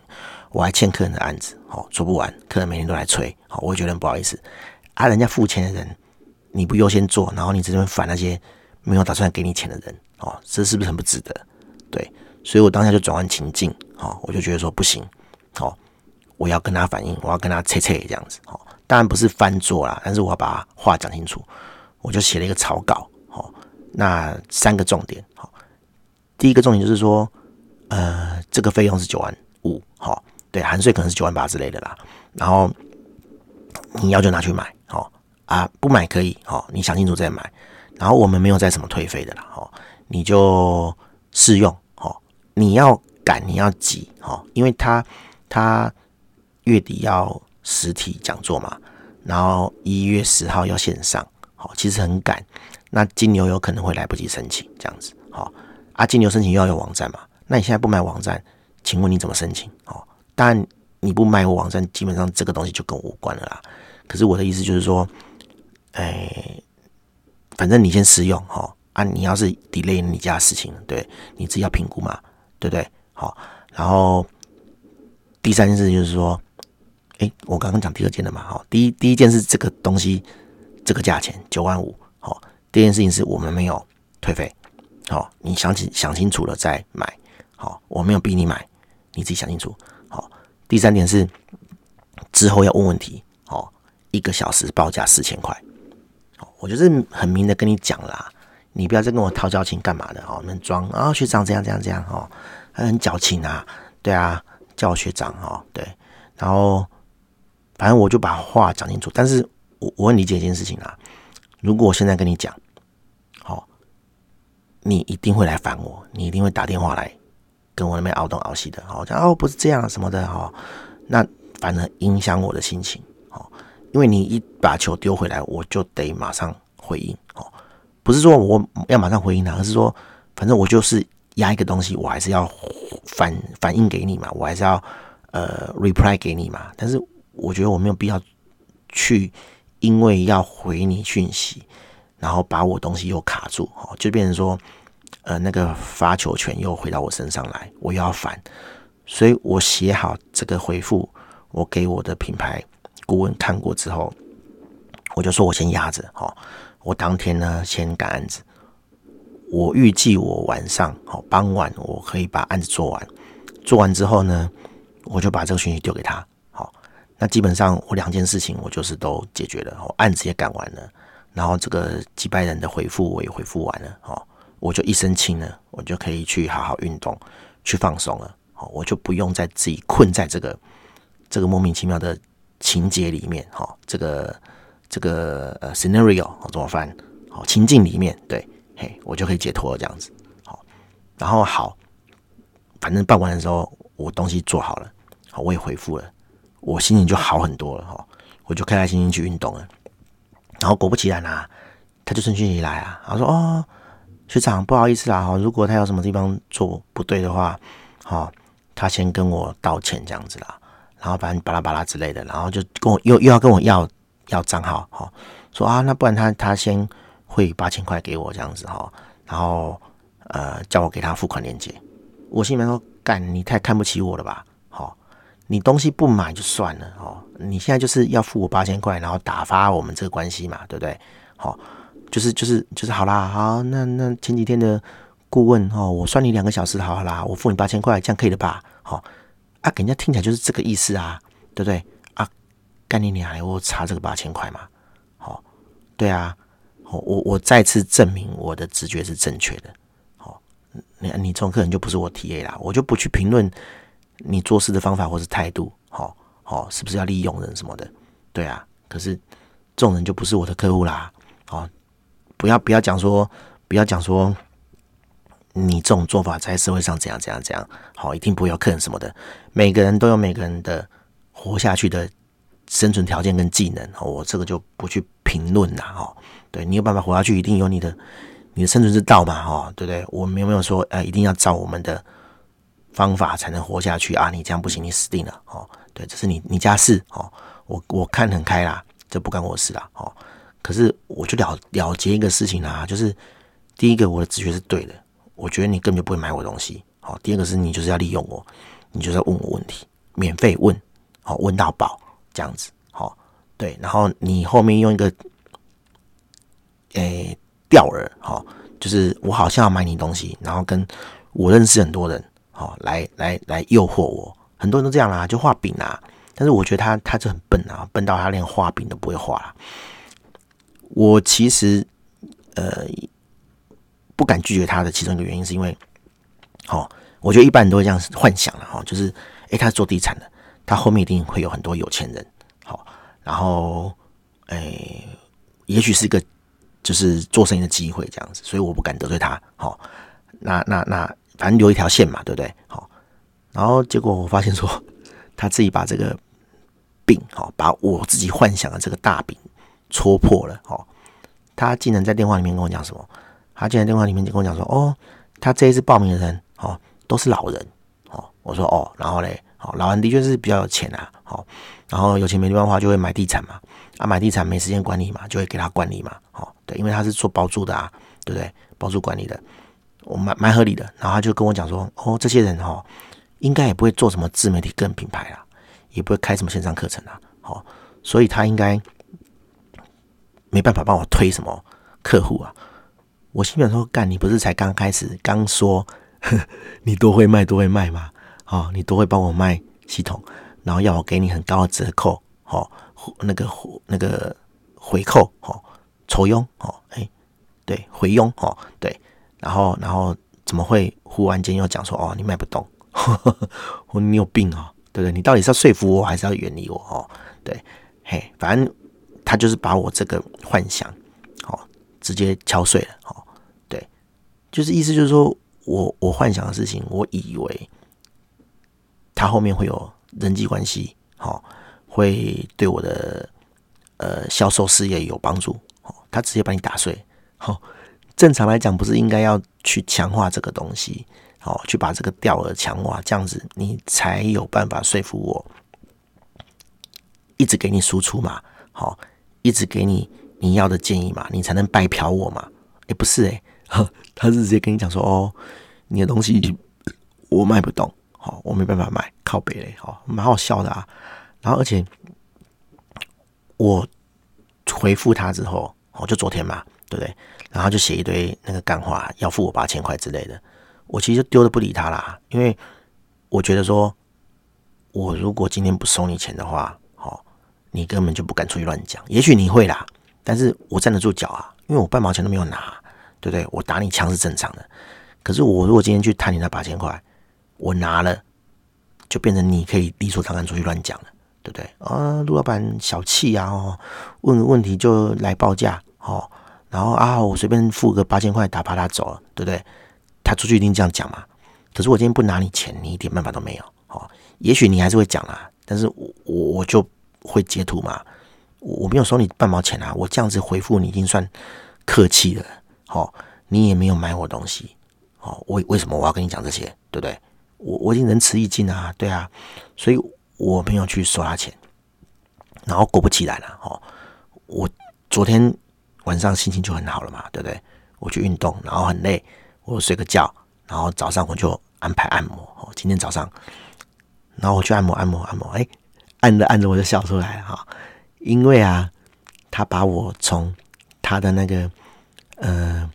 我还欠客人的案子，哦，做不完，客人每天都来催，好，我也觉得很不好意思，啊，人家付钱的人你不优先做，然后你这边烦那些没有打算给你钱的人，哦，这是不是很不值得？对，所以我当下就转换情境，哦，我就觉得说不行，哦。我要跟他反映，我要跟他切切这样子，哦，当然不是翻桌啦，但是我要把话讲清楚，我就写了一个草稿，哦，那三个重点，好，第一个重点就是说，呃，这个费用是九万五，好，对，含税可能是九万八之类的啦，然后你要就拿去买，好啊，不买可以，好，你想清楚再买，然后我们没有再什么退费的啦，好，你就试用，好，你要赶你要急，好，因为他他。月底要实体讲座嘛，然后一月十号要线上，好，其实很赶。那金牛有可能会来不及申请，这样子，好啊，金牛申请又要有网站嘛，那你现在不买网站，请问你怎么申请？哦，但你不买我网站，基本上这个东西就跟我无关了啦。可是我的意思就是说，哎，反正你先试用，哈啊，你要是 delay 你家的事情，对，你自己要评估嘛，对不对？好，然后第三件事就是说。哎，我刚刚讲第二件的嘛，好，第一第一件是这个东西，这个价钱九万五，好，第二件事情是我们没有退费，好，你想起想清楚了再买，好，我没有逼你买，你自己想清楚，第三点是之后要问问题，哦，一个小时报价四千块，好，我就是很明的跟你讲啦，你不要再跟我套交情干嘛的，哦，能装啊学长这样这样这样，哦，还很矫情啊，对啊，叫我学长哦，对，然后。反正我就把话讲清楚，但是我我很理解一件事情啊，如果我现在跟你讲，好，你一定会来烦我，你一定会打电话来跟我那边熬东熬西的，好，讲哦不是这样什么的哈，那反而影响我的心情，哦，因为你一把球丢回来，我就得马上回应，哦，不是说我要马上回应他，而是说反正我就是压一个东西，我还是要反反应给你嘛，我还是要呃 reply 给你嘛，但是。我觉得我没有必要去因为要回你讯息，然后把我东西又卡住，哦，就变成说，呃，那个发球权又回到我身上来，我又要烦，所以我写好这个回复，我给我的品牌顾问看过之后，我就说我先压着，哦，我当天呢先赶案子，我预计我晚上，哦，傍晚我可以把案子做完，做完之后呢，我就把这个讯息丢给他。好。那基本上我两件事情我就是都解决了，哦，案子也赶完了，然后这个几百人的回复我也回复完了，哦，我就一身轻了，我就可以去好好运动，去放松了，好，我就不用再自己困在这个这个莫名其妙的情节里面，哈，这个这个呃 scenario 怎么翻？好，情境里面，对，嘿，我就可以解脱了这样子，好，然后好，反正办完的时候我东西做好了，好，我也回复了。我心情就好很多了哈，我就开开心心去运动了。然后果不其然啊，他就顺讯息来啊，他说：“哦，学长，不好意思啦哈，如果他有什么地方做不对的话，哈，他先跟我道歉这样子啦。然后反正巴拉巴拉之类的，然后就跟我又又要跟我要要账号哈，说啊，那不然他他先汇八千块给我这样子哈，然后呃叫我给他付款链接。我心里面说，干，你太看不起我了吧？”你东西不买就算了哦，你现在就是要付我八千块，然后打发我们这个关系嘛，对不对？好，就是就是就是好啦，好，那那前几天的顾问哦，我算你两个小时，好好啦，我付你八千块，这样可以了吧？好啊，给人家听起来就是这个意思啊，对不对？啊，干你娘，我差这个八千块嘛？好，对啊，我我再次证明我的直觉是正确的。好，你你这种客人就不是我 TA 啦，我就不去评论。你做事的方法或是态度，好，好，是不是要利用人什么的？对啊，可是这种人就不是我的客户啦，好，不要不要讲说，不要讲说，你这种做法在社会上怎样怎样怎样，好，一定不会有客人什么的。每个人都有每个人的活下去的生存条件跟技能，我这个就不去评论啦，哈，对，你有办法活下去，一定有你的你的生存之道嘛，哈，对不对？我们有没有说，呃，一定要照我们的。方法才能活下去啊！你这样不行，你死定了哦。对，这是你你家事哦。我我看很开啦，这不干我事啦哦。可是我就了了结一个事情啦，就是第一个我的直觉是对的，我觉得你根本就不会买我东西。好，第二个是你就是要利用我，你就是要问我问题，免费问，好，问到饱这样子。好，对，然后你后面用一个诶钓饵，好，就是我好像要买你东西，然后跟我认识很多人。好，来来来诱惑我，很多人都这样啦，就画饼啦。但是我觉得他他就很笨啊，笨到他连画饼都不会画啦。我其实呃不敢拒绝他的其中一个原因是因为，哦，我觉得一般人都会这样幻想了哈，就是诶，他是做地产的，他后面一定会有很多有钱人，好，然后诶，也许是一个就是做生意的机会这样子，所以我不敢得罪他。好，那那那。那反正留一条线嘛，对不对？好，然后结果我发现说，他自己把这个饼，好，把我自己幻想的这个大饼戳破了。哦，他竟然在电话里面跟我讲什么？他竟然电话里面就跟我讲说，哦，他这一次报名的人，哦，都是老人。哦，我说哦，然后嘞，哦，老人的确是比较有钱啊。好，然后有钱没地方花，就会买地产嘛。啊，买地产没时间管理嘛，就会给他管理嘛。好，对，因为他是做包租的啊，对不对？包租管理的。我蛮蛮合理的，然后他就跟我讲说：“哦，这些人哦，应该也不会做什么自媒体个人品牌啊，也不会开什么线上课程啊，好，所以他应该没办法帮我推什么客户啊。”我心想说：“干，你不是才刚开始刚说呵 你多会卖多会卖吗？哦，你多会帮我卖系统，然后要我给你很高的折扣，哦，那个那个回扣，哦，酬佣，哦，哎，对，回佣，哦，对。”然后，然后怎么会忽然间又讲说哦，你卖不动，我 你有病哦，对不对？你到底是要说服我，还是要远离我？哦，对，嘿，反正他就是把我这个幻想，哦，直接敲碎了，哦，对，就是意思就是说我我幻想的事情，我以为他后面会有人际关系，哦，会对我的呃销售事业有帮助，哦，他直接把你打碎，哦。正常来讲，不是应该要去强化这个东西，好，去把这个钓饵强化，这样子你才有办法说服我，一直给你输出嘛，好，一直给你你要的建议嘛，你才能白嫖我嘛？哎，不是哎、欸，他是直接跟你讲说，哦，你的东西我卖不动，好，我没办法卖，靠北嘞，好，蛮好笑的啊。然后而且我回复他之后，哦，就昨天嘛，对不对？然后就写一堆那个干话，要付我八千块之类的，我其实就丢的不理他啦，因为我觉得说，我如果今天不收你钱的话，你根本就不敢出去乱讲，也许你会啦，但是我站得住脚啊，因为我半毛钱都没有拿，对不对？我打你枪是正常的，可是我如果今天去谈你那八千块，我拿了，就变成你可以理所当然出去乱讲了，对不对？啊，陆老板小气啊，哦，问个问题就来报价，哦，然后啊，我随便付个八千块打发他走了，对不对？他出去一定这样讲嘛。可是我今天不拿你钱，你一点办法都没有，哦，也许你还是会讲啦，但是我我就。会截图吗？我没有收你半毛钱啊！我这样子回复你已经算客气了。好，你也没有买我东西。好，为为什么我要跟你讲这些？对不对？我我已经仁慈义尽啊，对啊，所以我没有去收他钱。然后果不其然了，哦，我昨天晚上心情就很好了嘛，对不对？我去运动，然后很累，我睡个觉，然后早上我就安排按摩。哦，今天早上，然后我去按摩，按摩，按摩，哎。按着按着我就笑出来了哈，因为啊，他把我从他的那个呃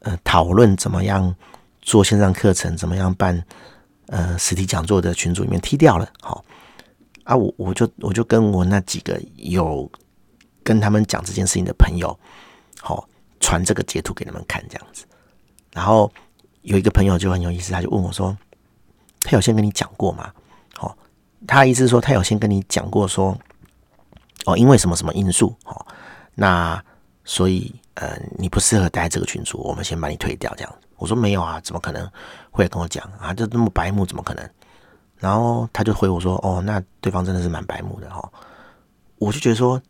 呃讨论怎么样做线上课程，怎么样办呃实体讲座的群组里面踢掉了，好啊，我我就我就跟我那几个有跟他们讲这件事情的朋友，好传这个截图给他们看这样子，然后有一个朋友就很有意思，他就问我说，他有先跟你讲过吗？他意思说，他有先跟你讲过说，哦，因为什么什么因素，哦，那所以呃，你不适合待这个群组，我们先把你退掉这样子。我说没有啊，怎么可能会跟我讲啊？就这么白目，怎么可能？然后他就回我说，哦，那对方真的是蛮白目的哈。我就觉得说，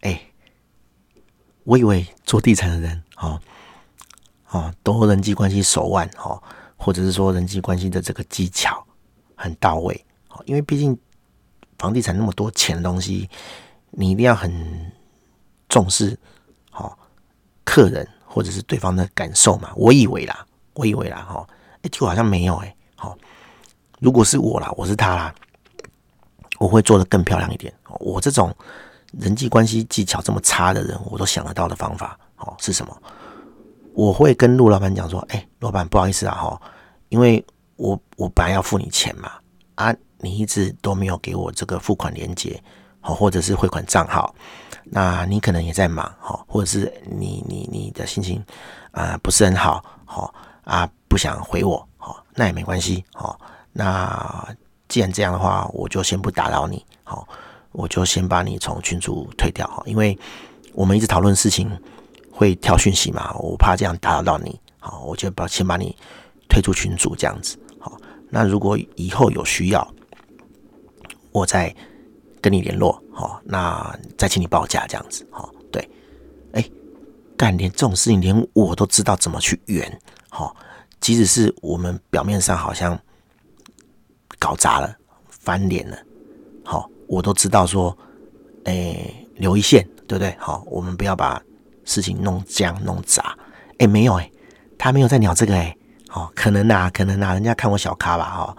哎，我以为做地产的人，哦哦，都人际关系手腕，哦，或者是说人际关系的这个技巧很到位。因为毕竟房地产那么多钱的东西，你一定要很重视，好客人或者是对方的感受嘛。我以为啦，我以为啦，哈，哎，结果好像没有哎，好，如果是我啦，我是他啦，我会做得更漂亮一点。我这种人际关系技巧这么差的人，我都想得到的方法，哦，是什么？我会跟陆老板讲说，哎，老板不好意思啊，哈，因为我我本来要付你钱嘛，啊。你一直都没有给我这个付款连接，好，或者是汇款账号，那你可能也在忙，哈，或者是你你你的心情啊不是很好，好啊不想回我，好，那也没关系，好，那既然这样的话，我就先不打扰你，好，我就先把你从群组退掉，哈，因为我们一直讨论事情会跳讯息嘛，我怕这样打扰到你，好，我就把先把你退出群组这样子，好，那如果以后有需要。我再跟你联络，好，那再请你报价这样子，好，对，哎，干连这种事情连我都知道怎么去圆，好，即使是我们表面上好像搞砸了、翻脸了，好，我都知道说，哎，留一线，对不对？好，我们不要把事情弄僵、弄砸。哎，没有，哎，他没有在鸟这个，哎，好，可能啊，可能啊，人家看我小咖吧，哈，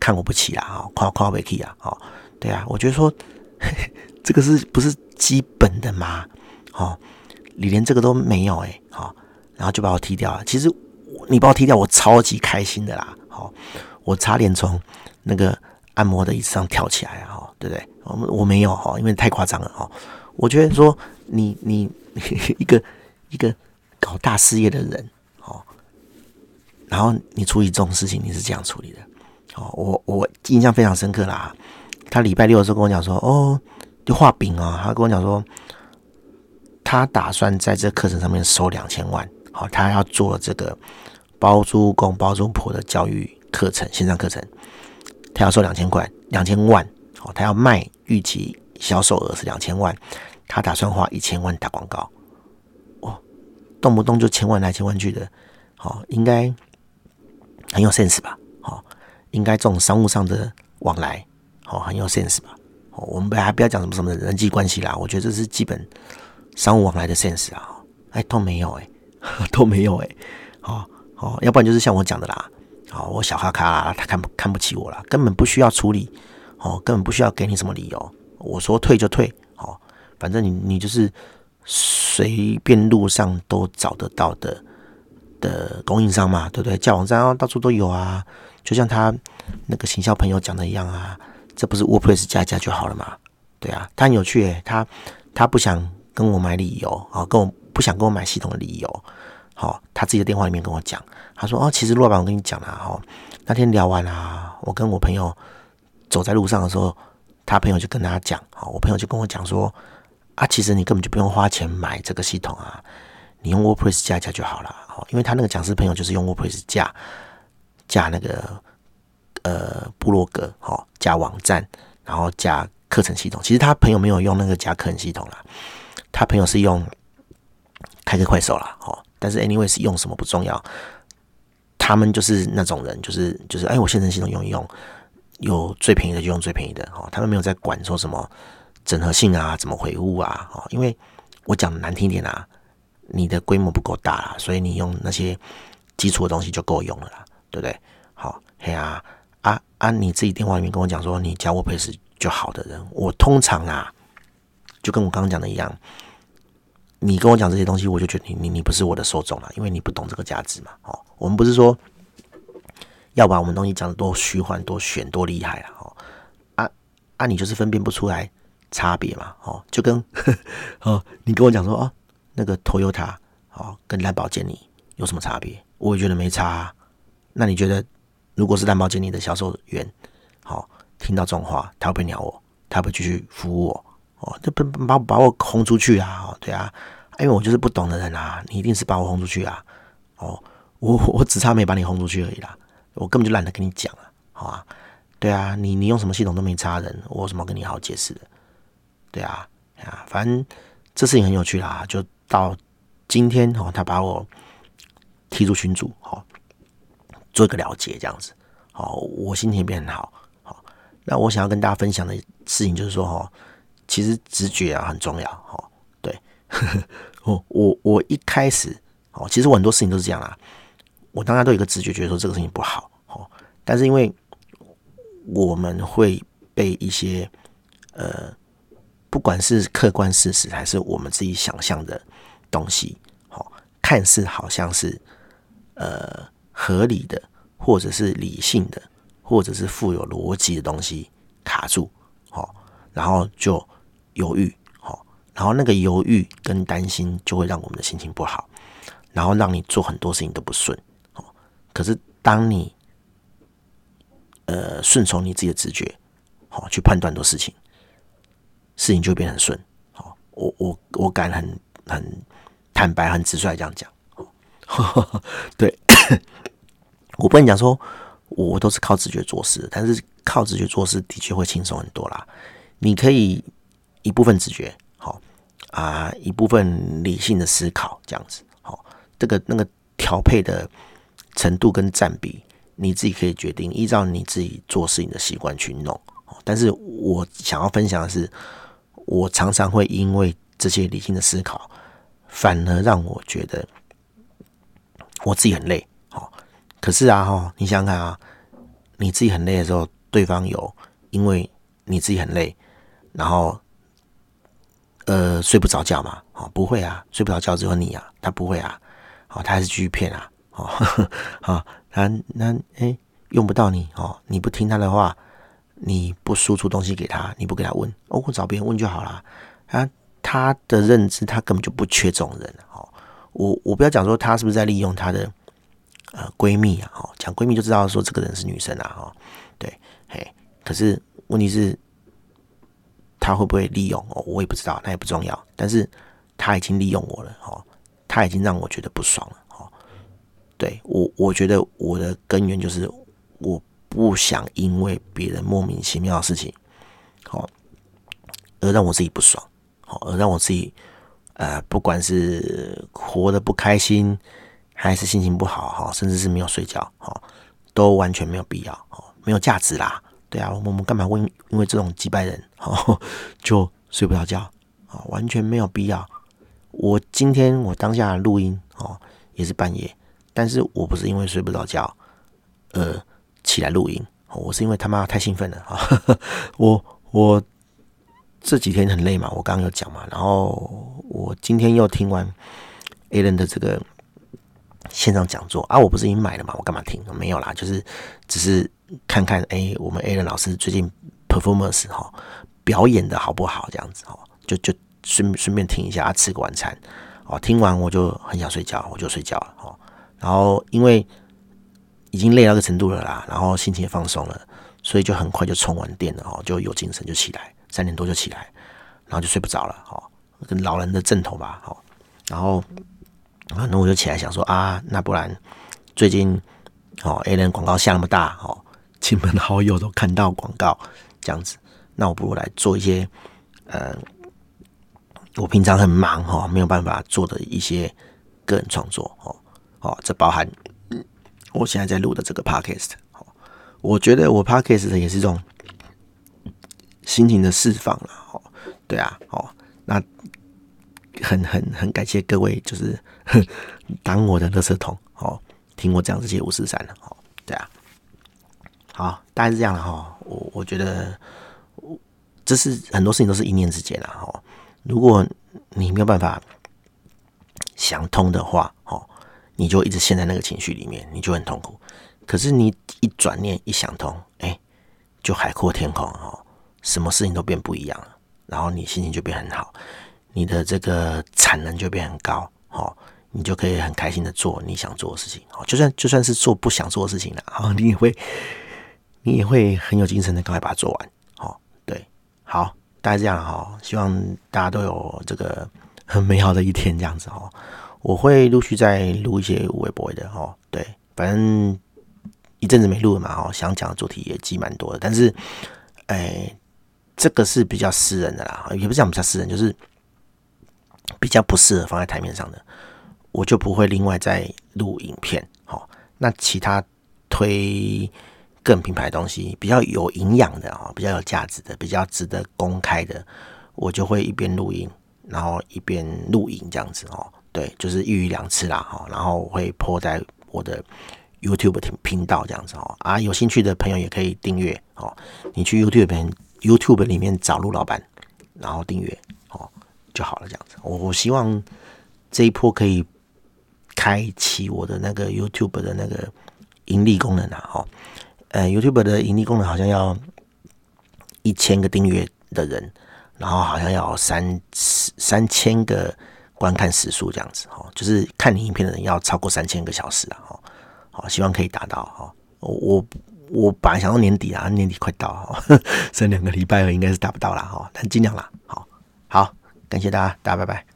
看我不起啦，哈，夸夸不起啊，好。对啊，我觉得说呵呵 这个是不是基本的吗？哦，你连这个都没有哎，好，然后就把我踢掉了。其实你把我踢掉，我超级开心的啦。好，我差点从那个按摩的椅子上跳起来啊，对不对？我我没有哈，因为太夸张了哈。我觉得说你你 一个一个搞大事业的人，哦，然后你处理这种事情，你是这样处理的，哦，我我印象非常深刻啦。他礼拜六的时候跟我讲说：“哦，就画饼啊。”他跟我讲说，他打算在这课程上面收两千万。好，他要做这个包租公包租婆的教育课程，线上课程，他要收两千块，两千万。好，他要卖，预期销售额是两千万，他打算花一千万打广告。哦，动不动就千万来千万去的，好，应该很有 sense 吧？应该这种商务上的往来。哦，很有 sense 吧？哦我们不还不要讲什么什么人际关系啦，我觉得这是基本商务往来的 sense 啊，哎都没有哎、都没有哎、欸，好，好，要不然就是像我讲的啦，好，我小哈卡，他看不看不起我啦，根本不需要处理，哦，根本不需要给你什么理由，我说退就退，好，反正你你就是随便路上都找得到的的供应商嘛，对不对？架网站啊，到处都有啊，就像他那个行销朋友讲的一样啊。这不是 WordPress 加加就好了嘛？对啊，他很有趣诶，他他不想跟我买理由啊，跟我不想跟我买系统的理由。好，他自己的电话里面跟我讲，他说哦，其实陆老板，我跟你讲啦，哈，那天聊完啊，我跟我朋友走在路上的时候，他朋友就跟他讲，好，我朋友就跟我讲说啊，其实你根本就不用花钱买这个系统啊，你用 WordPress 加加就好了。好，因为他那个讲师朋友就是用 WordPress 加加那个。呃，部落格好加网站，然后加课程系统。其实他朋友没有用那个加课程系统啦，他朋友是用开个快手啦。好，但是 anyway 是用什么不重要。他们就是那种人，就是就是哎，我线程系统用一用，有最便宜的就用最便宜的。哈，他们没有在管说什么整合性啊，怎么回复啊。哈，因为我讲的难听点啊，你的规模不够大啦，所以你用那些基础的东西就够用了啦，对不对？好，嘿啊。啊啊！你自己电话里面跟我讲说你加 WordPress 就好的人，我通常啊，就跟我刚刚讲的一样，你跟我讲这些东西，我就觉得你你你不是我的受众了，因为你不懂这个价值嘛。哦，我们不是说要把我们东西讲得多虚幻、多玄、多厉害啊。哦，啊啊，你就是分辨不出来差别嘛。哦，就跟呵 哦，你跟我讲说哦，那个 Toyota 哦跟蓝宝坚尼有什么差别？我也觉得没差啊。那你觉得？如果是蓝宝坚尼的销售员，好，听到这种话，他会不会鸟我？他会不会继续服务我？哦，这不把把我轰出去啊？哦对啊，因为我就是不懂的人啊，你一定是把我轰出去啊！哦，我我只差没把你轰出去而已啦，我根本就懒得跟你讲了，好啊，对啊，你你用什么系统都没差人，我有什么跟你好解释的？对啊，啊，反正这事情很有趣啦，就到今天哦，他把我踢出群组，好。做一个了解，这样子，好，我心情变好，好。那我想要跟大家分享的事情就是说，哈，其实直觉啊很重要，哈，对，我我我一开始，哦，其实我很多事情都是这样啦，我当然都有一个直觉，觉得说这个事情不好，哦，但是因为我们会被一些呃，不管是客观事实还是我们自己想象的东西，好，看似好像是呃。合理的，或者是理性的，或者是富有逻辑的东西卡住，好，然后就犹豫，好，然后那个犹豫跟担心就会让我们的心情不好，然后让你做很多事情都不顺，好，可是当你呃顺从你自己的直觉，好去判断很多事情，事情就会变很顺，好，我我我敢很很坦白、很直率这样讲，对。我不能讲说，我都是靠直觉做事，但是靠直觉做事的确会轻松很多啦。你可以一部分直觉，好啊，一部分理性的思考，这样子，好，这个那个调配的程度跟占比，你自己可以决定，依照你自己做事情的习惯去弄。但是我想要分享的是，我常常会因为这些理性的思考，反而让我觉得我自己很累。好可是啊，哈，你想想看啊，你自己很累的时候，对方有因为你自己很累，然后呃睡不着觉嘛？哦，不会啊，睡不着觉只有你啊，他不会啊，哦，他还是继续骗啊，哦，好，他那哎用不到你哦，你不听他的话，你不输出东西给他，你不给他问，哦，我找别人问就好了。啊，他的认知他根本就不缺这种人，哦，我我不要讲说他是不是在利用他的。呃，闺蜜啊，哦，讲闺蜜就知道说这个人是女生啊，哦，对，嘿，可是问题是，他会不会利用？哦，我也不知道，那也不重要。但是他已经利用我了，哦，他已经让我觉得不爽了，哦，对我，我觉得我的根源就是我不想因为别人莫名其妙的事情，哦，而让我自己不爽，哦，而让我自己，呃，不管是活得不开心。还是心情不好哈，甚至是没有睡觉哈，都完全没有必要哦，没有价值啦，对啊，我们干嘛问？因为这种几百人，哦，就睡不着觉啊，完全没有必要。我今天我当下录音哦，也是半夜，但是我不是因为睡不着觉，呃，起来录音，我是因为他妈太兴奋了啊！我我这几天很累嘛，我刚刚有讲嘛，然后我今天又听完 Alan 的这个线上讲座啊，我不是已经买了嘛，我干嘛听？没有啦，就是只是。看看哎、我们 A 的老师最近 performance 哈表演的好不好？这样子哦，就就顺顺便听一下，吃个晚餐哦。听完我就很想睡觉，我就睡觉了哦。然后因为已经累到个程度了啦，然后心情也放松了，所以就很快就充完电了哦，就有精神就起来，三点多就起来，然后就睡不着了哦，跟老人的阵头吧哦。然后啊，那我就起来想说啊，那不然最近哦，A 人广告下那么大哦。亲朋好友都看到广告这样子，那我不如来做一些，呃，我平常很忙哈，没有办法做的一些个人创作哦，哦，这包含我现在在录的这个 podcast，哦，我觉得我 podcast 也是一种心情的释放了，哦，对啊，哦，那很很很感谢各位，就是 当我的垃圾桶，哦，听我讲这样子接五四三了，哦，对啊。好，大概是这样的哈。我我觉得，这是很多事情都是一念之间的哈。如果你没有办法想通的话，哦，你就一直陷在那个情绪里面，你就很痛苦。可是你一转念一想通，哎，就海阔天空哦，什么事情都变不一样了。然后你心情就变很好，你的这个产能就变很高，哦，你就可以很开心的做你想做的事情。哦，就算就算是做不想做的事情了，哦，你也会。你也会很有精神的，赶快把它做完。哦，对，好，大概这样哈。希望大家都有这个很美好的一天，这样子哦。我会陆续再录一些微博的哦。对，反正一阵子没录了嘛，哦，想讲的主题也积蛮多的。但是，哎，这个是比较私人的啦，也不是讲比较私人，就是比较不适合放在台面上的，我就不会另外再录影片。好，那其他推。个人品牌的东西比较有营养的啊，比较有价值的，比较值得公开的，我就会一边录音，然后一边录影这样子哦。对，就是一鱼两吃啦哈。然后会 po 在我的 YouTube 频频道这样子哦。啊，有兴趣的朋友也可以订阅哦。你去 YouTube 边 YouTube 里面找陆老板，然后订阅哦就好了这样子。我我希望这一波可以开启我的那个 YouTube 的那个盈利功能啊哈。呃，YouTube 的盈利功能好像要一千个订阅的人，然后好像要三三千个观看时数这样子哈，就是看你影片的人要超过三千个小时啊哈，好，希望可以达到哈。我我本来想到年底啊，年底快到哈，剩两个礼拜了，应该是达不到了哈，但尽量啦。好，好，感谢大家，大家拜拜。